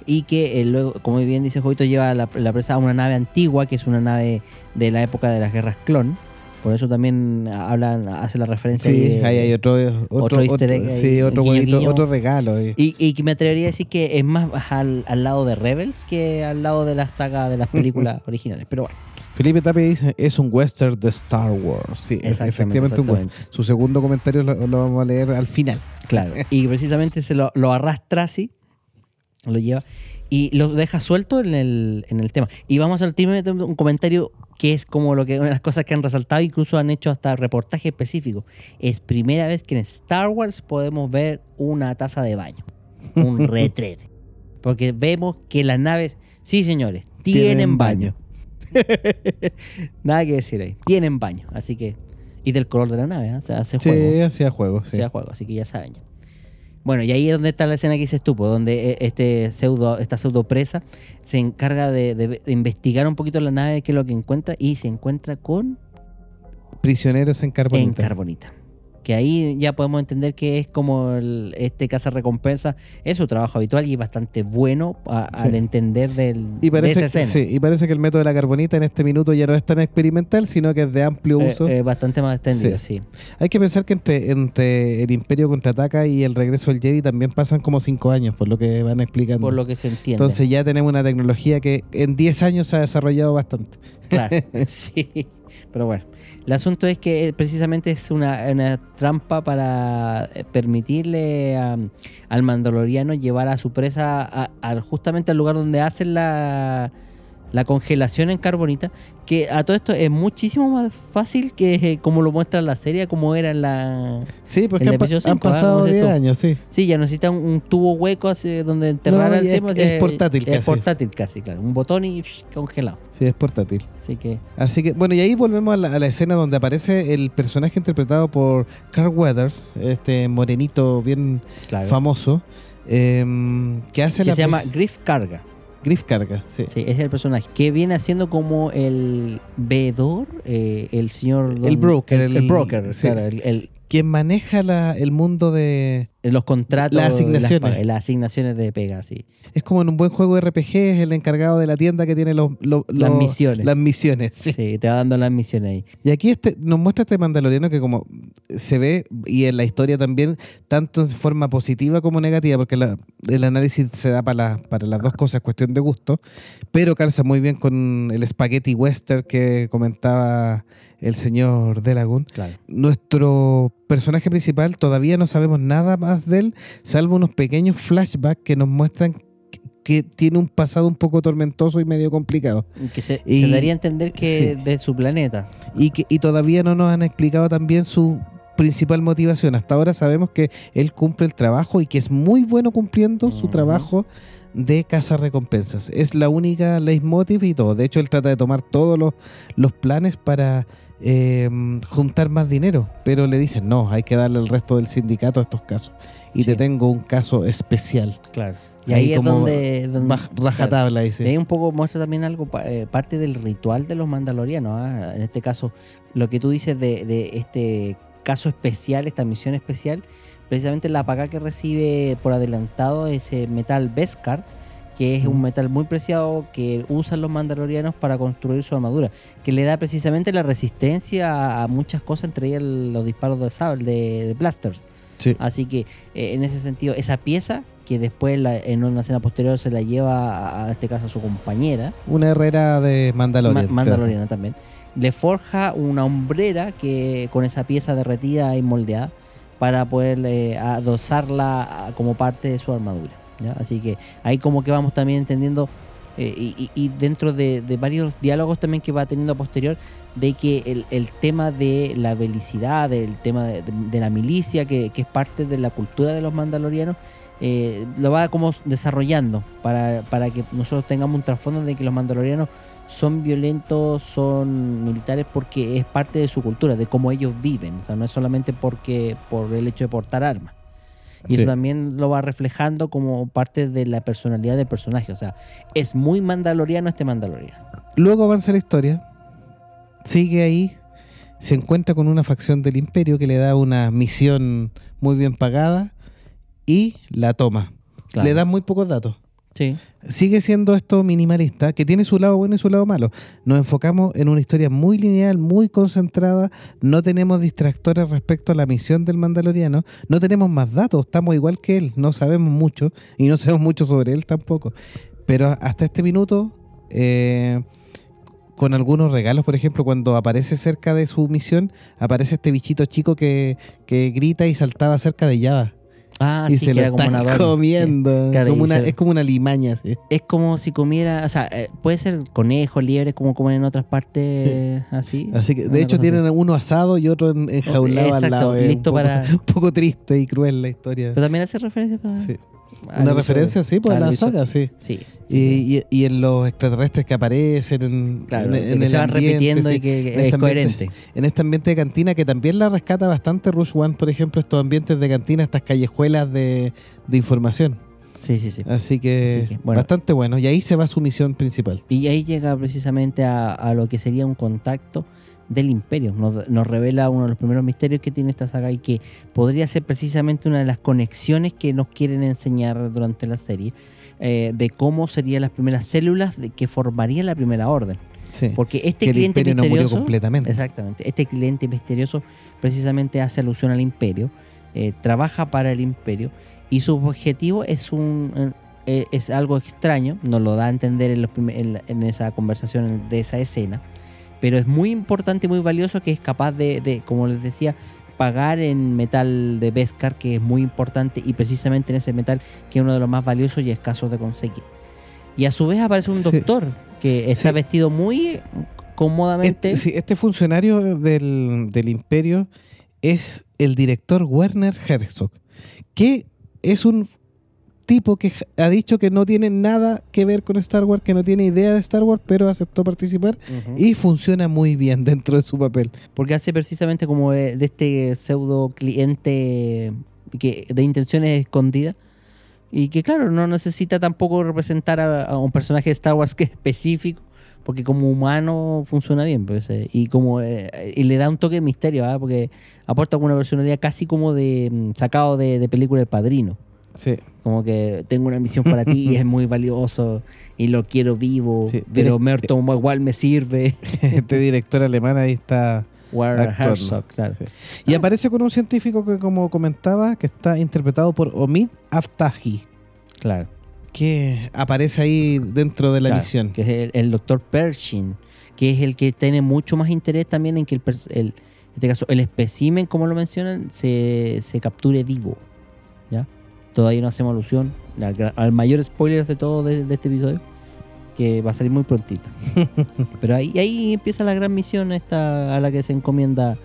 Y que eh, luego, como bien dice Jovito, lleva la, la presa a una nave antigua, que es una nave de la época de las guerras clon. Por eso también hablan, hace la referencia. ahí Sí, de- ahí hay otro, otro, otro easter egg sí, otro guiño, otro regalo. y, y que me atrevería a decir que es más al, al lado de Rebels que al lado de la saga de las películas originales. Pero bueno, Felipe Tapia dice, es un western de Star Wars. Sí, exactamente. efectivamente un exactamente. Su segundo comentario lo, lo vamos a leer al final. Claro, y precisamente se lo, lo arrastra así, lo lleva y lo deja suelto en el, en el tema. Y vamos al último un comentario que es como lo que una de las cosas que han resaltado, incluso han hecho hasta reportaje específico. Es primera vez que en Star Wars podemos ver una taza de baño, un retrete. Porque vemos que las naves, sí señores, tienen, Tienen baño. Nada que decir ahí, tienen baño, así que... Y del color de la nave, ¿eh? o sea, hace juego Sí, hacía juego. Sí. sea juego, así que ya saben ya. Bueno, y ahí es donde está la escena que dices tú, pues, donde eh, este pseudo, esta pseudo presa se encarga de, de- de investigar un poquito la nave, qué es lo que encuentra, y se encuentra con Prisioneros en en carbonita. Que ahí ya podemos entender que es como el- este caza recompensa, es su trabajo habitual y es bastante bueno a- Sí. al entender del, y, de esa que- escena. sí, y parece que el método de la carbonita en este minuto ya no es tan experimental, sino que es de amplio Eh, uso. eh, bastante más extendido, sí. Hay que pensar que entre, entre el Imperio contraataca y el regreso del Jedi también pasan como cinco años, por lo que van explicando. Por lo que se entiende. Entonces ya tenemos una tecnología que en 10 años se ha desarrollado bastante. Claro, sí. Pero bueno, el asunto es que eh, precisamente es una, una trampa para eh, permitirle a- al mandaloriano llevar a su presa a- al- justamente al lugar donde hacen la, la congelación en carbonita, que a todo esto es muchísimo más fácil que eh, como lo muestra la serie, como era en la... Sí, porque han, pa- ¿ah? pasado ¿Cómo es 10 esto? años, sí. Sí, ya necesita un, un tubo hueco así donde enterrar No, el ya es- tema. es portátil Es casi. portátil casi, claro. Un botón y psh, congelado. Sí, es portátil. Así que... Así que, bueno, y ahí volvemos a la, a la escena donde aparece el personaje interpretado por Carl Weathers, este morenito bien Claro. famoso, em, que hace que la se llama Griff Carga. Griff Carga. Sí. Sí, es el personaje que viene haciendo como el veedor, eh, el señor. El broker, El, el el- broker, sí. claro. El, el- Quien maneja la- el mundo de... los contratos. Las asignaciones. Las, pa- las asignaciones de pega, sí. Es como en un buen juego RPG, es el encargado de la tienda que tiene los, los- Las misiones. Las misiones. Sí. sí. te va dando las misiones ahí. Y aquí este, nos muestra este mandaloriano que como se ve, y en la historia también, tanto en forma positiva como negativa, porque la- el análisis se da para, la- para las dos cosas, cuestión de gusto, pero calza muy bien con el spaghetti western que comentaba el señor Delagun. Claro. Nuestro personaje principal todavía no sabemos nada más de él, salvo unos pequeños flashbacks que nos muestran que- tiene un pasado un poco tormentoso y medio complicado. Y Que se, Y- se daría a entender que sí. de su planeta. Y, que, y todavía no nos han explicado también su principal motivación. Hasta ahora sabemos que él cumple el trabajo y que es muy bueno cumpliendo su trabajo de caza recompensas. Es la única leitmotiv y todo. De hecho, él trata de tomar todos los, los planes para eh, juntar más dinero. Pero le dicen, no, hay que darle al resto del sindicato a estos casos. Y Sí. te tengo un caso especial. Claro. Y ahí, es como donde, donde- rajatabla, Y dice. ahí un poco muestra también algo, eh, parte del ritual de los mandalorianos. ¿ah? En este caso, lo que tú dices de, de este caso especial, esta misión especial, precisamente la paga que recibe por adelantado ese metal Beskar, que es un Mm. metal muy preciado que usan los mandalorianos para construir su armadura, que le da precisamente la resistencia a, muchas cosas, entre ellas los disparos de sable, de, de blasters. Sí. Así que eh, en ese sentido, esa pieza que después la- en una escena posterior se la lleva a, a este caso a su compañera, Una herrera de Mandalorian. Ma- Mandaloriana también, le forja una hombrera que con esa pieza derretida y moldeada para poder eh, adosarla como parte de su armadura. Así que ahí como que vamos también entendiendo eh, y, y- dentro de, varios diálogos también que va teniendo posterior de que el, tema de la belicidad, del tema de, la milicia, que, que es parte de la cultura de los mandalorianos, eh, lo va como desarrollando para, para que nosotros tengamos un trasfondo de que los mandalorianos son violentos, son militares porque es parte de su cultura, de cómo ellos viven, o sea, no es solamente porque por el hecho de portar armas. Y Sí. eso también lo va reflejando como parte de la personalidad del personaje, o sea, es muy mandaloriano este mandaloriano. Luego avanza la historia, sigue ahí, se encuentra con una facción del imperio que le da una misión muy bien pagada y la toma. Claro. Le da muy pocos datos. Sigue siendo esto minimalista, que tiene su lado bueno y su lado malo. Nos enfocamos en una historia muy lineal, muy concentrada, no tenemos distractores respecto a la misión del mandaloriano, no tenemos más datos, estamos igual que él, no sabemos mucho y no sabemos mucho sobre él tampoco. Pero hasta este minuto, eh, con algunos regalos, por ejemplo, cuando aparece cerca de su misión, aparece este bichito chico que, que grita y saltaba cerca de Java. Ah, y sí, se lo como están comiendo. Claro, como una, se- es como una limaña, sí. Es como si comiera, o sea, eh, puede ser conejo, liebre, como comen en otras partes así. Así que, de hecho, así. tienen uno asado y otro en- enjaulado al lado. Listo un poco, para- un poco triste y cruel la historia. Pero también hace referencia para, Sí. Una episodio. referencia, sí, pues a la episodio. saga, sí. Sí. Y, sí, y- y en los extraterrestres que aparecen en, claro, en- en que el se van ambiente, repitiendo sí. y que, que es este ambiente- coherente. En este ambiente de cantina que también la rescata bastante Rush One, por ejemplo, estos ambientes de cantina, estas callejuelas de, de información. Sí, sí, sí. Así que, Así que, bueno. bastante bueno. Y ahí se va su misión principal. Y ahí llega precisamente a, a lo que sería un contacto del imperio. Nos, nos revela uno de los primeros misterios que tiene esta saga y que podría ser precisamente una de las conexiones que nos quieren enseñar durante la serie eh, de cómo serían las primeras células de que formarían la primera orden. Sí. Porque este que el cliente imperio no murió misterioso... completamente. Exactamente. Este cliente misterioso precisamente hace alusión al imperio, eh, trabaja para el imperio y su objetivo es un eh, es algo extraño, nos lo da a entender en, los en esa conversación de esa escena, pero es muy importante y muy valioso que es capaz de, de, como les decía, pagar en metal de Beskar, que es muy importante y precisamente en ese metal que es uno de los más valiosos y escasos de conseguir. Y a su vez aparece un Sí. doctor que está Sí. vestido muy cómodamente. Este, sí, este funcionario del, del imperio es el director Werner Herzog, que es un tipo que ha dicho que no tiene nada que ver con Star Wars, que no tiene idea de Star Wars, pero aceptó participar y funciona muy bien dentro de su papel. Porque hace precisamente como de, de este pseudo cliente que, de intenciones escondidas. Y que claro, no necesita tampoco representar a, a un personaje de Star Wars que es específico. Porque como humano funciona bien. Pues, eh, y como eh, y le da un toque de misterio, ¿ah? porque aporta una personalidad casi como de mm, sacado de, de película El Padrino. Sí. Como que tengo una misión para ti y es muy valioso y lo quiero vivo, Sí, pero Merton igual me sirve. Este director alemán ahí está. Herzog, claro. Sí. Y aparece con un científico que, como comentaba, que está interpretado por Omid Aftahi, Claro. que aparece ahí dentro de la Claro, misión. Que es el, el doctor Pershing, que es el que tiene mucho más interés también en que el, el, este caso el espécimen, como lo mencionan, se, se capture vivo. Todavía no hacemos alusión al, mayor spoiler de todo de, de este episodio, que va a salir muy prontito. Pero ahí, ahí empieza la gran misión esta a la que se encomienda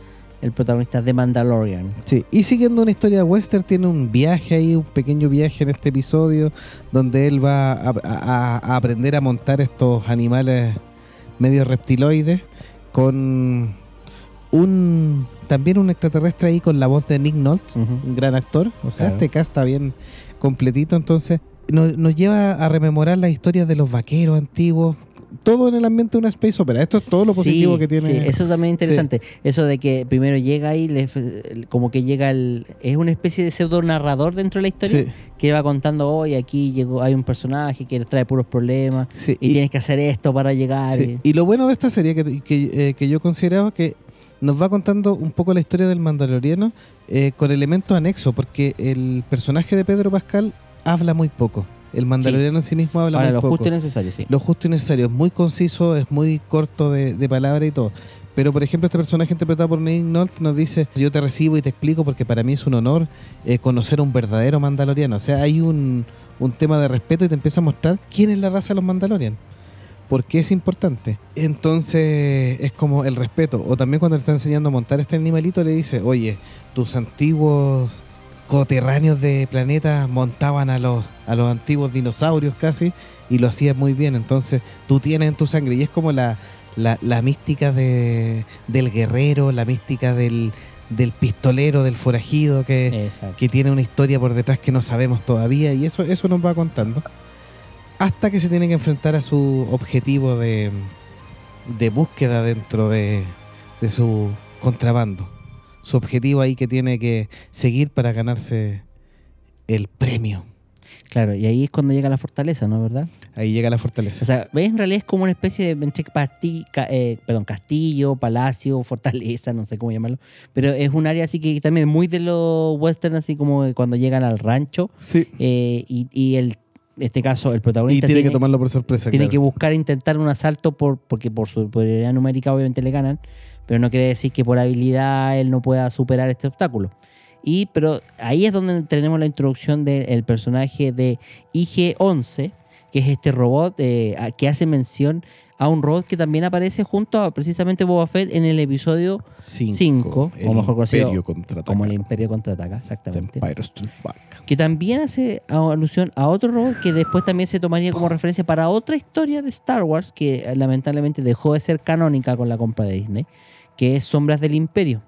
el protagonista de Mandalorian. Sí, y siguiendo una historia western, tiene un viaje ahí, un pequeño viaje en este episodio, donde él va a, a- a aprender a montar estos animales medio reptiloides con un también un extraterrestre ahí con la voz de Nick Nolte, un gran actor. O sea, Claro. este cast está bien completito, entonces nos, nos lleva a rememorar la historia de los vaqueros antiguos, todo en el ambiente de una space opera. Esto es todo lo positivo Sí, que tiene. sí, eso también es interesante. Eso de que primero llega ahí, como que llega el. Es una especie de pseudo narrador dentro de la historia Sí, que va contando hoy aquí llegó hay un personaje que trae puros problemas y, y- tienes que hacer esto para llegar. Y lo bueno de esta serie que, que, eh, que yo consideraba que nos va contando un poco la historia del Mandaloriano eh, con elementos anexos, porque el personaje de Pedro Pascal habla muy poco. El Mandaloriano en sí mismo habla Ahora, muy lo poco. justo y necesario, sí. Lo justo y necesario. Es muy conciso, es muy corto de, de palabra y todo. Pero, por ejemplo, este personaje interpretado por Nick Nolte nos dice, yo te recibo y te explico porque para mí es un honor eh, conocer a un verdadero mandaloriano. O sea, hay un, un tema de respeto y te empieza a mostrar quién es la raza de los mandalorianos. ¿Por qué es importante? Entonces es como el respeto. O también cuando le está enseñando a montar este animalito le dice, oye, tus antiguos coterráneos de planeta montaban a los, a los antiguos dinosaurios casi y lo hacían muy bien. Entonces tú tienes en tu sangre y es como la, la, la mística de, del guerrero, la mística del, del pistolero, del forajido que, que tiene una historia por detrás que no sabemos todavía y eso, eso nos va contando. Hasta que se tiene que enfrentar a su objetivo de, de búsqueda dentro de, de su contrabando. Su objetivo ahí que tiene que seguir para ganarse el premio. Claro, y ahí es cuando llega la fortaleza, ¿no? ¿Verdad? Ahí llega la O fortaleza. sea, ¿ves? En realidad es como una especie de entre eh, perdón, castillo, palacio, fortaleza, no sé cómo llamarlo. Pero es un área así que también muy de los western, así como cuando llegan al rancho Sí. eh, y, y el, este caso el Y protagonista tiene, tiene, que tomarlo por sorpresa. tiene claro. que buscar intentar un asalto por porque por su superioridad numérica obviamente le ganan, pero no quiere decir que por habilidad él no pueda superar este obstáculo. Y pero ahí es donde tenemos la introducción del personaje de IG-11, que es este robot eh, que hace mención a un robot que también aparece junto a precisamente Boba Fett en el episodio Cinco, cinco, el o mejor conocido como el Imperio contraataca, exactamente. Que también hace alusión a otro robot que después también se tomaría como referencia para otra historia de Star Wars que eh, lamentablemente dejó de ser canónica con la compra de Disney, que es Sombras del Imperio,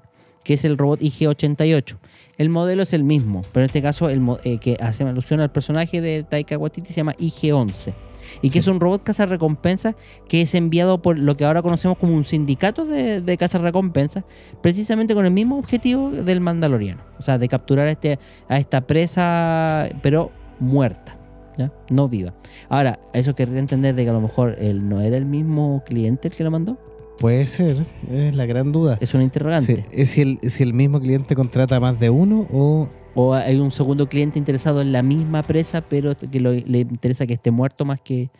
que es el robot IG-88. El modelo es el mismo, pero en este caso el eh, que hace alusión al personaje de Taika Waititi se llama IG-11. Y que Sí. es un robot cazarrecompensa que es enviado por lo que ahora conocemos como un sindicato de, de cazarrecompensas, precisamente con el mismo objetivo del Mandaloriano. O sea, de capturar a, este, a esta presa, pero muerta, ¿ya? No viva. Ahora, eso querría entender de que a lo mejor él no era el mismo cliente el que lo mandó. Puede ser, es la gran duda. Es una interrogante. Sí, es si el, si el mismo cliente contrata más de uno o O hay un segundo cliente interesado en la misma presa, pero que lo- le interesa que esté muerto más que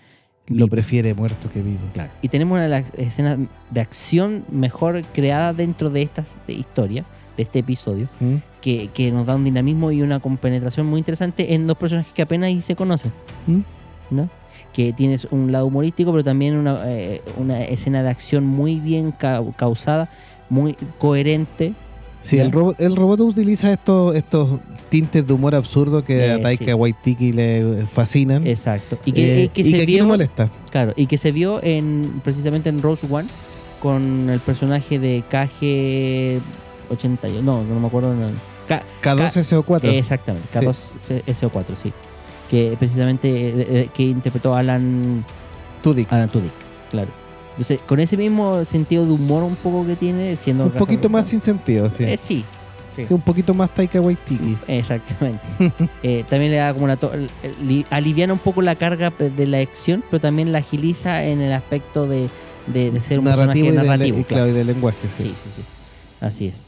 lo prefiere muerto que vivo. Claro. Y tenemos una de las escenas de acción mejor creada dentro de esta historia, de este episodio, ¿Mm? que, que nos da un dinamismo y una compenetración muy interesante en dos personajes que apenas se conocen, ¿Mm? ¿no? Que tienes un lado humorístico, pero también una, eh, una escena de acción muy bien ca- causada, muy coherente. Sí, ¿Ya? el robot, el robot utiliza estos, estos tintes de humor absurdo que Eh, a Taika sí. Waititi le fascinan. Exacto. Y que, Eh, que y se aquí vio. no molesta. Claro, y que se vio en precisamente en Rose One con el personaje de KG81. No, no me acuerdo. no. K- K2SO4. Exactamente, Sí. K2SO4, sí. Que precisamente eh, eh, que interpretó Alan, Tudyk. Alan Tudyk, claro. Entonces, con ese mismo sentido de humor un poco que tiene, siendo un poquito más sin sentido, sí. Eh, sí, sí. Sí, un poquito más Taika Waititi. Exactamente. Eh, también le da como una... aliviana un poco la carga de la acción, pero también la agiliza en el aspecto de, de- de ser un narrativo, y, personaje de, narrativo. y claro. y de lenguaje, sí. Sí, sí, sí. Así es.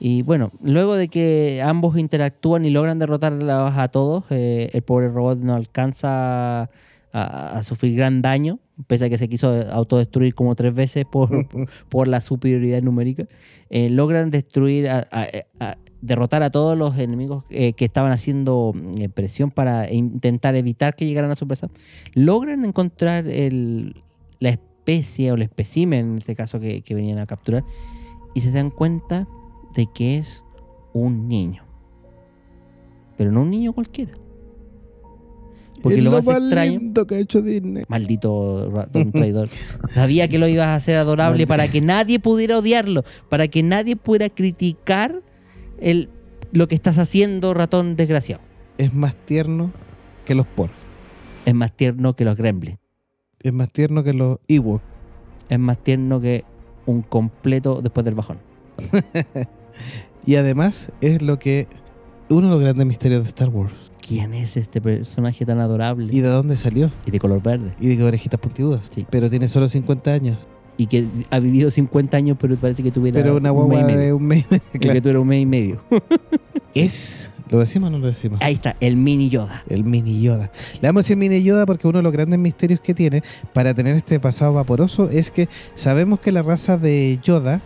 Y bueno, luego de que ambos interactúan y logran derrotarlos a todos, eh, el pobre robot no alcanza a, a sufrir gran daño, pese a que se quiso autodestruir como tres veces por, por la superioridad numérica, eh, logran destruir, a- a- a- derrotar a todos los enemigos eh, que estaban haciendo eh, presión para intentar evitar que llegaran a su presa. Logran encontrar el- la especie o el espécimen, en este caso, que, que venían a capturar, y se dan cuenta de que es un niño. Pero no un niño cualquiera. Porque Es lo lo más más extraño... lindo que ha hecho Disney. Maldito ratón traidor. Sabía que lo ibas a hacer adorable para que nadie pudiera odiarlo, para que nadie pudiera criticar el, lo que estás haciendo, ratón desgraciado. Es más tierno que los Porg. Es más tierno que los gremlins. Es más tierno que los Ewok. Es más tierno que un completo después del bajón. Y además es lo que uno de los grandes misterios de Star Wars. ¿Quién es este personaje tan adorable ¿Y y, de dónde salió? de color verde? Y de orejitas puntiagudas. Sí. Pero tiene solo 50 años. Y que ha vivido 50 años, pero parece que tuviera Pero una un mes guagua y medio. de un mes. Y claro. que tuviera un mes y medio. Es. ¿Lo decimos o no lo decimos? Ahí está, el mini Yoda. El mini Yoda. Le vamos a decir mini Yoda porque uno de los grandes misterios que tiene para tener este pasado vaporoso es que sabemos que la raza de Yoda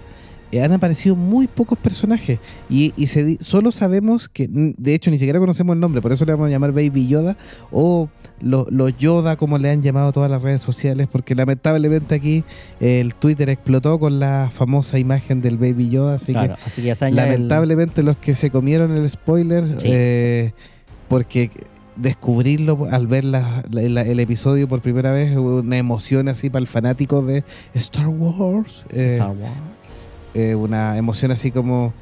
han aparecido muy pocos personajes y, y se solo sabemos que, de hecho, ni siquiera conocemos el nombre, por eso le vamos a llamar Baby Yoda o lo- los Yoda, como le han llamado todas las redes sociales, porque lamentablemente aquí eh, el Twitter explotó con la famosa imagen del Baby Yoda, así claro, que así el- lamentablemente los que se comieron el spoiler, Sí. eh, porque descubrirlo al ver la- la- la- el episodio por primera vez, una emoción así para el fanático de Star Wars. eh, Star Wars. Eh, una emoción así como...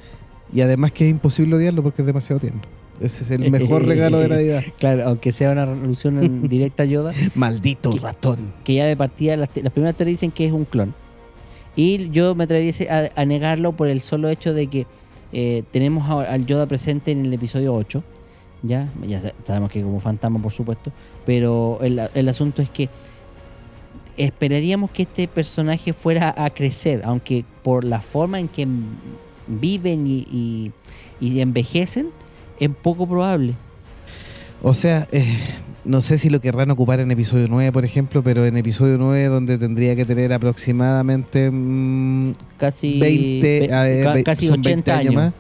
Y además que es imposible odiarlo porque es demasiado tierno. Ese es el mejor regalo de Navidad. Claro, aunque sea una en directa a Yoda, Maldito ¿Qué? ratón. que ya de partida las, te- las primeras teorías dicen que es un clon. Y yo me atrevería a, a negarlo por el solo hecho de que eh, tenemos al Yoda presente en el episodio 8. Ya, ya sa- sabemos que como fantasma, por supuesto. Pero el, el asunto es que esperaríamos que este personaje fuera a crecer, aunque por la forma en que viven y, y- y envejecen, es poco probable. O sea, eh, no sé si lo querrán ocupar en episodio 9, por ejemplo, pero en episodio 9 donde tendría que tener aproximadamente mm, Casi, 20, ve- a ver, ca- ve- casi son 80 20 años. más.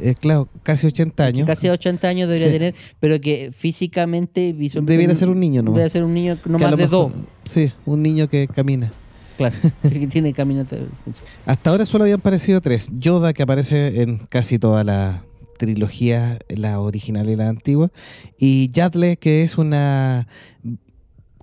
Eh, claro, casi 80 años. Casi 80 años debería Sí. tener, pero que físicamente, visualmente. Debiera ser un niño nomás. Debe ser un niño no más de dos. Sí, un niño que camina. Claro, que tiene caminata. Hasta ahora solo habían aparecido tres. Yoda, que aparece en casi toda la trilogía, la original y la antigua. Y Yadle, que es una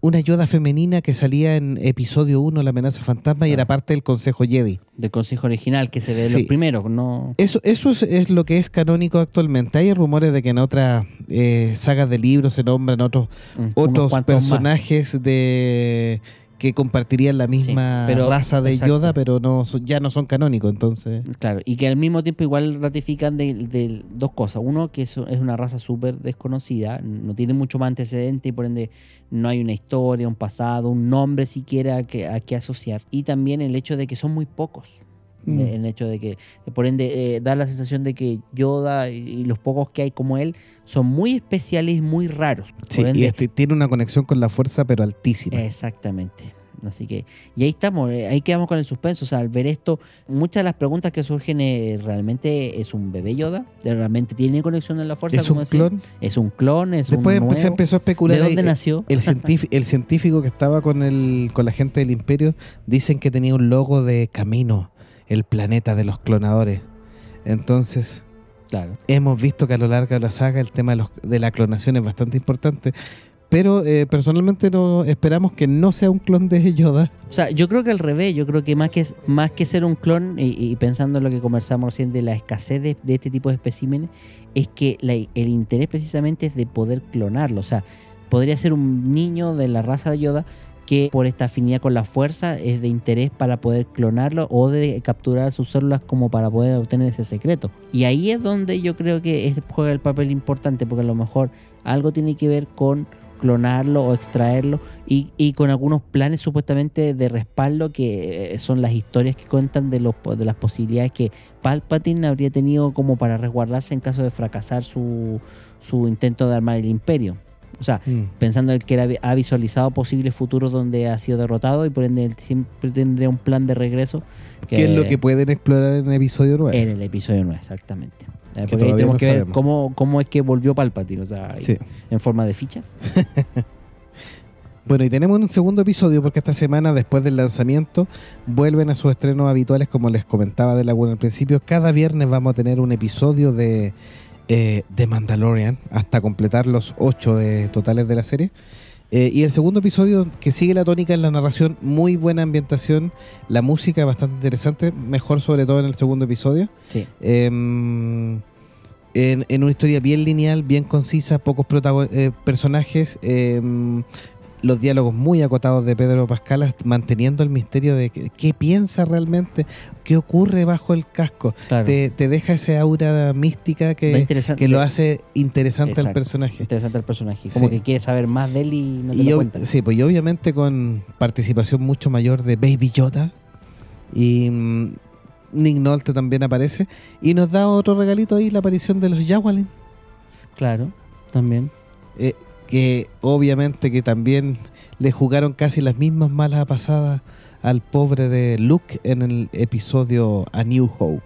una Yoda femenina que salía en episodio 1, La amenaza fantasma, y era parte del Consejo Jedi. Del consejo original que se ve Sí. los primeros, no. Eso, eso es, es lo que es canónico actualmente. Hay rumores de que en otras eh, sagas de libros se nombran otros unos otros más. personajes de que compartirían la misma pero- raza de exacto. Yoda, pero no ya no son canónicos, entonces. Claro, y que al mismo tiempo igual ratifican de, de dos cosas. Uno, que es, es una raza súper desconocida, no tiene mucho más antecedente y por ende no hay una historia, un pasado, un nombre siquiera a que, a que asociar. Y también el hecho de que son muy pocos. Mm. Eh, El hecho de que, por ende, eh, da la sensación de que Yoda y, los pocos que hay como él son muy especiales y muy raros. Sí, y este tiene una conexión con la fuerza, pero altísima. Exactamente. Así que, y ahí estamos, eh, ahí quedamos con el suspenso. O sea, al ver esto, muchas de las preguntas que surgen eh, realmente es un bebé Yoda, realmente tiene conexión en la fuerza. es como un clon. Es un clon, es Después un empe- se empezó a ¿De especular. ahí, dónde eh, nació? El, el científico que estaba con el con la gente del imperio dicen que tenía un logo de camino, el planeta de los clonadores. Entonces, Claro. hemos visto que a lo largo de la saga el tema de, los- de la clonación es bastante importante. Pero eh, personalmente no esperamos que no sea un clon de Yoda. O sea, yo creo que al revés, yo creo que más que, más que ser un clon, y, y pensando en lo que conversamos recién de la escasez de, de este tipo de especímenes, es que la- el interés precisamente es de poder clonarlo. O sea, podría ser un niño de la raza de Yoda que por esta afinidad con la fuerza es de interés para poder clonarlo o de capturar sus células como para poder obtener ese secreto. Y ahí es donde yo creo que juega el papel importante, porque a lo mejor algo tiene que ver con clonarlo o extraerlo y, y con algunos planes supuestamente de respaldo que eh, son las historias que cuentan de, los, de las posibilidades que Palpatine habría tenido como para resguardarse en caso de fracasar su, su intento de armar el imperio. O sea, Mm. pensando en que era- ha visualizado posibles futuros donde ha sido derrotado y por ende él siempre tendría un plan de regreso. ¿Qué es lo que pueden explorar en el episodio 9? En el episodio 9, exactamente. Porque ahí tenemos no que ver cómo, cómo es que volvió Palpatine, o sea, Sí. en forma de fichas. Bueno, y tenemos un segundo episodio porque esta semana, después del lanzamiento, vuelven a sus estrenos habituales, como les comentaba de Laguna al principio. Cada viernes vamos a tener un episodio de, eh, de Mandalorian hasta completar los ocho de, totales de la serie. Eh, y el segundo episodio que sigue la tónica en la narración, muy buena ambientación, la música bastante interesante, mejor sobre todo en el segundo episodio. Sí. Em, en, en una historia bien lineal, bien concisa, pocos eh, personajes, em, los diálogos muy acotados de Pedro Pascal, manteniendo el misterio de qué, qué piensa realmente, qué ocurre bajo el casco. Claro. Te, te deja esa aura mística que, que lo hace interesante al personaje. interesante el personaje. Como Sí. que quiere saber más de él y no te Y lo cuentan. sí, pues y obviamente con participación mucho mayor de Baby Yoda y mm, Nick Nolte también aparece y nos da otro regalito ahí la aparición de los Yawalin. Claro, también. eh, que obviamente que también le jugaron casi las mismas malas pasadas al pobre de Luke en el episodio A New Hope.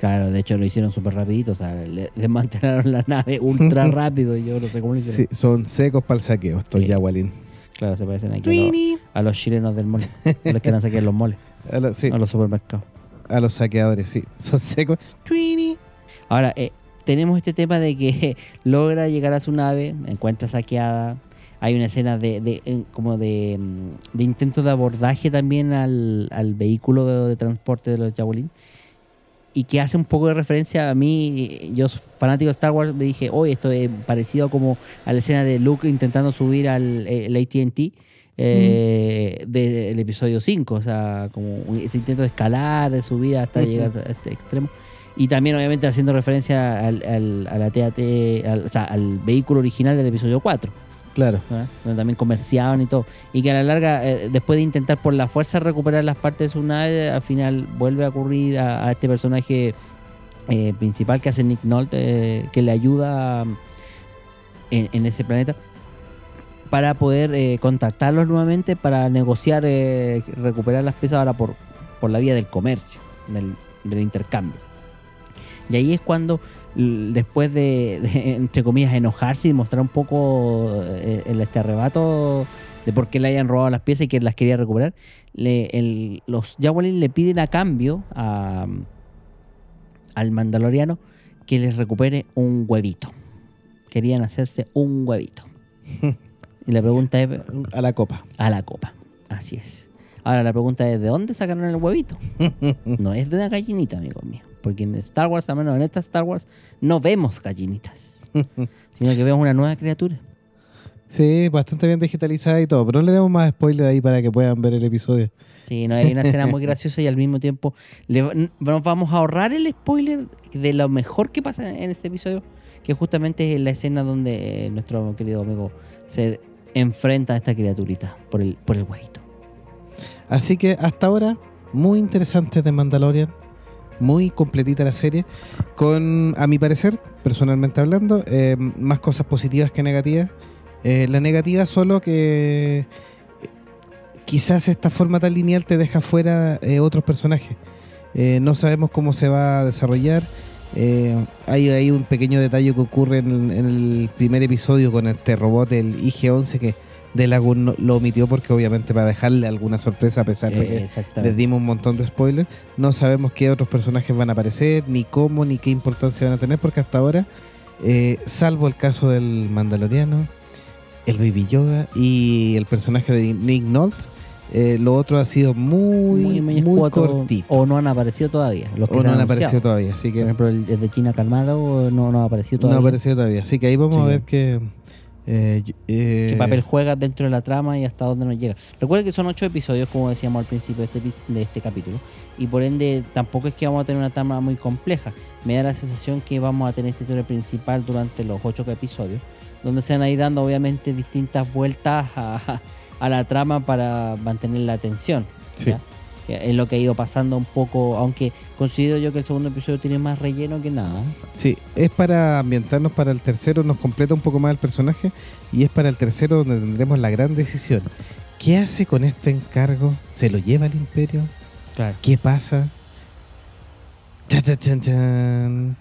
Claro, de hecho lo hicieron súper rapidito, o sea, le desmantelaron la nave ultra rápido y yo no sé cómo lo hicieron. Sí, son secos para el saqueo estos Sí. Claro, se parecen aquí a los, a los chilenos del mole, a los que van a saquear los moles, A los, sí, a los supermercados. a los saqueadores, sí. Son secos. Tweeny. Ahora, eh, tenemos este tema de que logra llegar a su nave, encuentra saqueada. Hay una escena de, de- como de, mm, de intento de abordaje también al, al vehículo de, de transporte de los Javelin. Y que hace un poco de referencia a mí, yo fanático de Star Wars, me dije, oye, esto es parecido como a la escena de Luke intentando subir al AT&T eh, del episodio 5, o sea, como ese intento de escalar, de subir hasta llegar a este extremo. Y también, obviamente, haciendo referencia al, al, a la TAT, al, o sea, al vehículo original del episodio 4, Claro. ¿verdad? donde también comerciaban y todo. Y que a la larga, eh, después de intentar por la fuerza recuperar las partes de su nave, al final vuelve a ocurrir a, a este personaje eh, principal que hace Nick Nolte, eh, que le ayuda um, en, en ese planeta para poder eh, contactarlos nuevamente para negociar, eh, recuperar las piezas ahora por, por la vía del comercio, del, del intercambio. Y ahí es cuando, después de, de, entre comillas, enojarse y mostrar un poco eh, el, este arrebato de por qué le hayan robado las piezas y que las quería recuperar, le- el- los Javelin le piden a cambio a, al mandaloriano que les recupere un huevito. Querían hacerse un huevito. y la pregunta es A la copa. a la copa. Así es. Ahora la pregunta es, ¿de dónde sacaron el huevito? No es de una gallinita, amigos míos. Porque en Star Wars, al menos en esta Star Wars, no vemos gallinitas. sino que vemos una nueva criatura. Sí, bastante bien digitalizada y todo, pero no le demos más spoiler ahí para que puedan ver el episodio. Sí, no hay una escena muy graciosa y al mismo tiempo le nos vamos a ahorrar el spoiler de lo mejor que pasa en este episodio, que justamente es la escena donde eh, nuestro querido amigo se enfrenta a esta criaturita por el, por el huevito. Así que hasta ahora, muy interesante de Mandalorian. Muy completita la serie. Con, a mi parecer, personalmente hablando, eh, más cosas positivas que negativas. Eh, la negativa solo que eh, quizás esta forma tan lineal te deja fuera otros personajes. No sabemos cómo se va a desarrollar. Hay, hay un pequeño detalle que ocurre en el, en el primer episodio con este robot, el IG-11, que Delagun no- lo omitió porque obviamente para dejarle alguna sorpresa a pesar de que les dimos un montón de spoilers. No sabemos qué otros personajes van a aparecer, ni cómo, ni qué importancia van a tener, porque hasta ahora, eh, salvo el caso del Mandaloriano, el Baby Yoda y el personaje de Nick Nolte, eh, lo otro ha sido muy, muy, cortito. O no han aparecido todavía. Los que O no han aparecido todavía, así Por que ejemplo, el, el de China Calmado no, no ha aparecido no todavía. ha aparecido todavía. Así que ahí vamos Sí. a ver que... eh, eh, qué papel juega dentro de la trama y hasta dónde nos llega. Recuerden que son ocho episodios, como decíamos al principio de este, de este capítulo, y por ende tampoco es que vamos a tener una trama muy compleja. Me da la sensación que vamos a tener este historia principal durante los ocho episodios, donde se van a ir dando obviamente distintas vueltas a, a la trama para mantener la atención. Sí. Es lo que ha ido pasando un poco, aunque considero yo que el segundo episodio tiene más relleno que nada. Sí, es para ambientarnos para el tercero, nos completa un poco más el personaje y es para el tercero donde tendremos la gran decisión. ¿Qué hace con este encargo? ¿Se lo lleva al imperio? Claro. ¿Qué pasa? Chan, chan, chan, chan.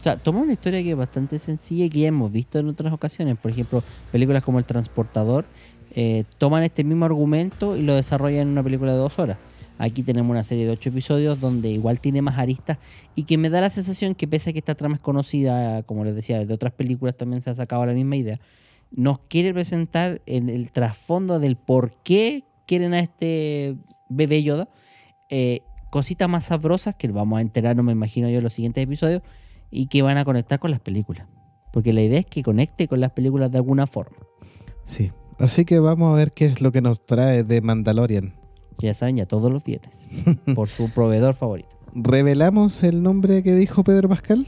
O sea, toma una historia que es bastante sencilla y que ya hemos visto en otras ocasiones. Por ejemplo, películas como El Transportador eh, toman este mismo argumento y lo desarrollan en una película de dos horas. Aquí tenemos una serie de ocho episodios donde igual tiene más aristas y que me da la sensación que pese a que esta trama es conocida, como les decía, de otras películas también se ha sacado la misma idea, nos quiere presentar en el trasfondo del por qué quieren a este bebé Yoda eh, cositas más sabrosas que vamos a enterar, no me imagino yo, en los siguientes episodios y que van a conectar con las películas. Porque la idea es que conecte con las películas de alguna forma. Sí, así que vamos a ver qué es lo que nos trae de Mandalorian. Ya saben, ya todos los viernes. por su proveedor favorito. ¿Revelamos el nombre que dijo Pedro Pascal?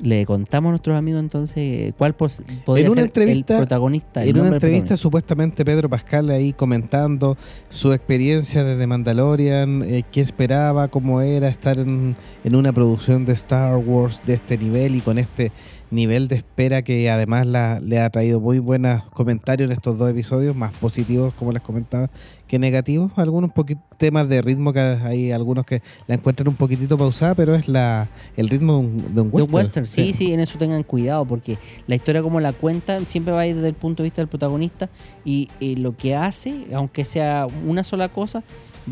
Le contamos a nuestros amigos entonces cuál pos- podría En una ser entrevista- el protagonista. el En una entrevista supuestamente Pedro Pascal ahí comentando su experiencia desde Mandalorian, eh, qué esperaba, cómo era estar en, en una producción de Star Wars de este nivel y con este nivel de espera que además la- le ha traído muy buenos comentarios en estos dos episodios, más positivos como les comentaba que negativos, algunos temas de ritmo que hay algunos que la encuentran un poquitito pausada, pero es la el ritmo de un, de un De western. un western, sí, sí, en eso tengan cuidado, porque la historia como la cuentan siempre va a ir desde el punto de vista del protagonista y, eh, lo que hace, aunque sea una sola cosa,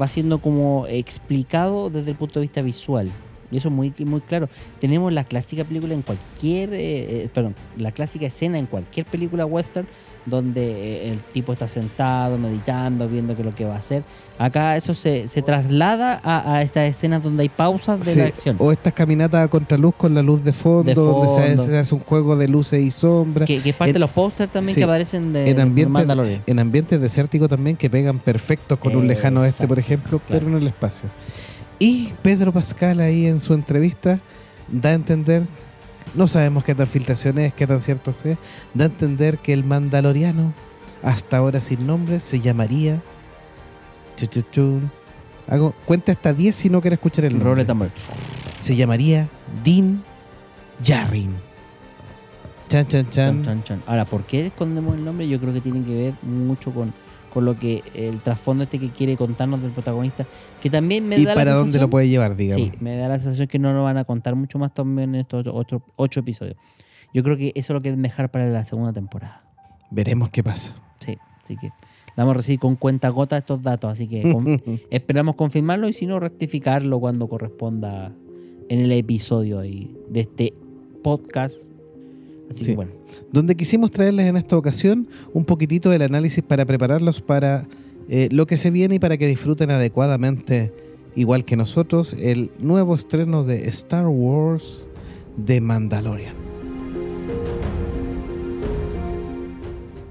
va siendo como explicado desde el punto de vista visual. Y eso es muy, muy claro. Tenemos la clásica película en cualquier, eh, eh, perdón, la clásica escena en cualquier película western donde eh, el tipo está sentado, meditando, viendo qué es lo que va a hacer. Acá eso se, se traslada a, a estas escenas donde hay pausas de Sí, la acción. O estas caminatas a contraluz con la luz de fondo, De donde se, hace un juego de luces y sombras. Que, que es parte En- de los pósters también sí, que aparecen de en ambientes Mandalorian. en ambientes desérticos también que pegan perfectos con un lejano oeste, por ejemplo, claro. pero en el espacio. Y Pedro Pascal ahí en su entrevista da a entender, no sabemos qué tan filtración es, qué tan cierto sea, da a entender que el mandaloriano, hasta ahora sin nombre, se llamaría... chu, chu, chun. Hago, cuenta hasta 10 si no quiere escuchar el nombre. Se llamaría Din Djarin. Chan, chan, chan. Chan, chan, chan. Ahora, ¿por qué escondemos el nombre? Yo creo que tiene que ver mucho con, con lo que el trasfondo este que quiere contarnos del protagonista, que también me ¿Y da para la dónde lo puede llevar, digamos? Sí, me da la sensación que no nos van a contar mucho más también en estos otros ocho, ocho episodios. Yo creo que eso lo quieren dejar para la segunda temporada. Veremos qué pasa. Sí, así que vamos a recibir con cuenta gota estos datos, así que con- esperamos confirmarlo y si no, rectificarlo cuando corresponda en el episodio ahí de este podcast. Así Sí. que bueno, Donde quisimos traerles en esta ocasión un poquitito del análisis para prepararlos para eh, lo que se viene y para que disfruten adecuadamente, igual que nosotros, el nuevo estreno de Star Wars de Mandalorian.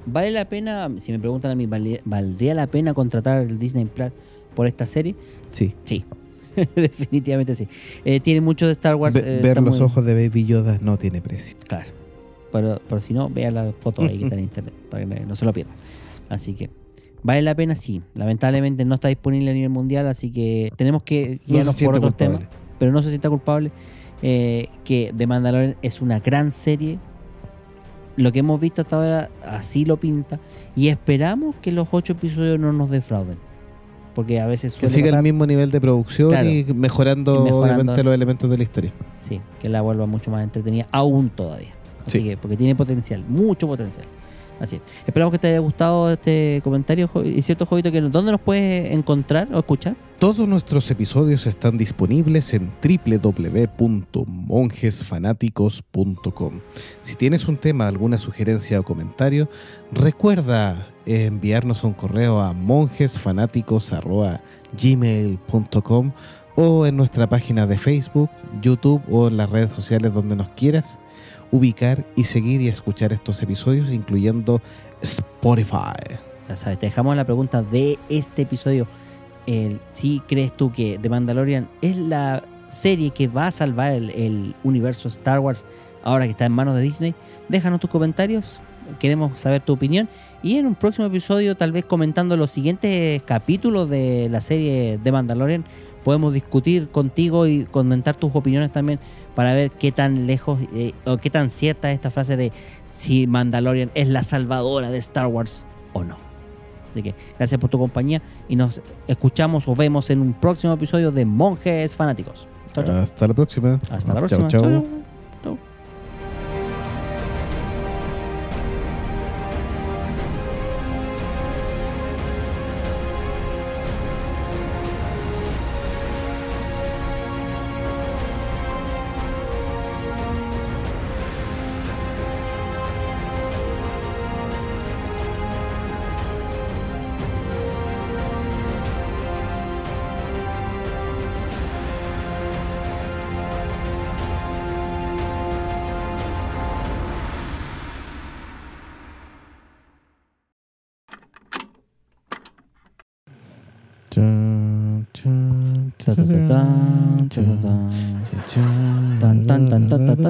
¿vale la pena, si me preguntan a mí, ¿vale- ¿valdría la pena contratar el Disney Plus por esta serie? Sí. Sí, definitivamente sí. Eh, tiene mucho de Star Wars. Ve- eh, ver los muy- ojos de Baby Yoda no tiene precio. Claro. Pero, pero si no, vea la foto ahí que está en internet, para que no se lo pierda. Así que, ¿vale la pena? Sí. Lamentablemente no está disponible a nivel mundial, así que tenemos que No guiarnos por otros culpable. temas. Pero no se sienta culpable. eh, que The Mandalorian es una gran serie. Lo que hemos visto hasta ahora así lo pinta. Y esperamos que los ocho episodios no nos defrauden. Porque a veces Que suele siga el pasar- mismo nivel de producción Claro. y, mejorando, Y mejorando. obviamente los elementos de la historia. Sí, que la vuelva mucho más entretenida, aún todavía. Así Sí. que, porque tiene potencial, mucho potencial. Así es. Esperamos que te haya gustado este comentario. Y cierto, Jovito, que ¿dónde nos puedes encontrar o escuchar? Todos nuestros episodios están disponibles en www.monjesfanáticos.com. Si tienes un tema, alguna sugerencia o comentario, recuerda enviarnos un correo a monjesfanáticos.gmail.com o en nuestra página de Facebook, YouTube o en las redes sociales donde nos quieras ubicar y seguir y escuchar estos episodios, incluyendo Spotify. Ya sabes, te dejamos la pregunta de este episodio. Si crees tú que The Mandalorian es la serie que va a salvar el, el universo Star Wars ahora que está en manos de Disney, déjanos tus comentarios queremos saber tu opinión. Y en un próximo episodio, tal vez comentando los siguientes capítulos de la serie de Mandalorian, podemos discutir contigo y comentar tus opiniones también para ver qué tan lejos eh, o qué tan cierta es esta frase de si Mandalorian es la salvadora de Star Wars o no. Así que gracias por tu compañía y nos escuchamos o vemos en un próximo episodio de Monjes Fanáticos. Chao, chao. Hasta la próxima. Hasta la próxima. chao. Chao, chao.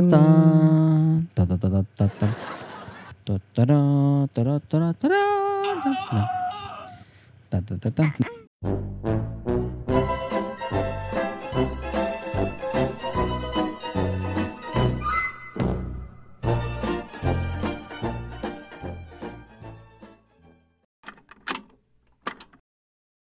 タタンタタタタタタタタラタラタラタラタタタタ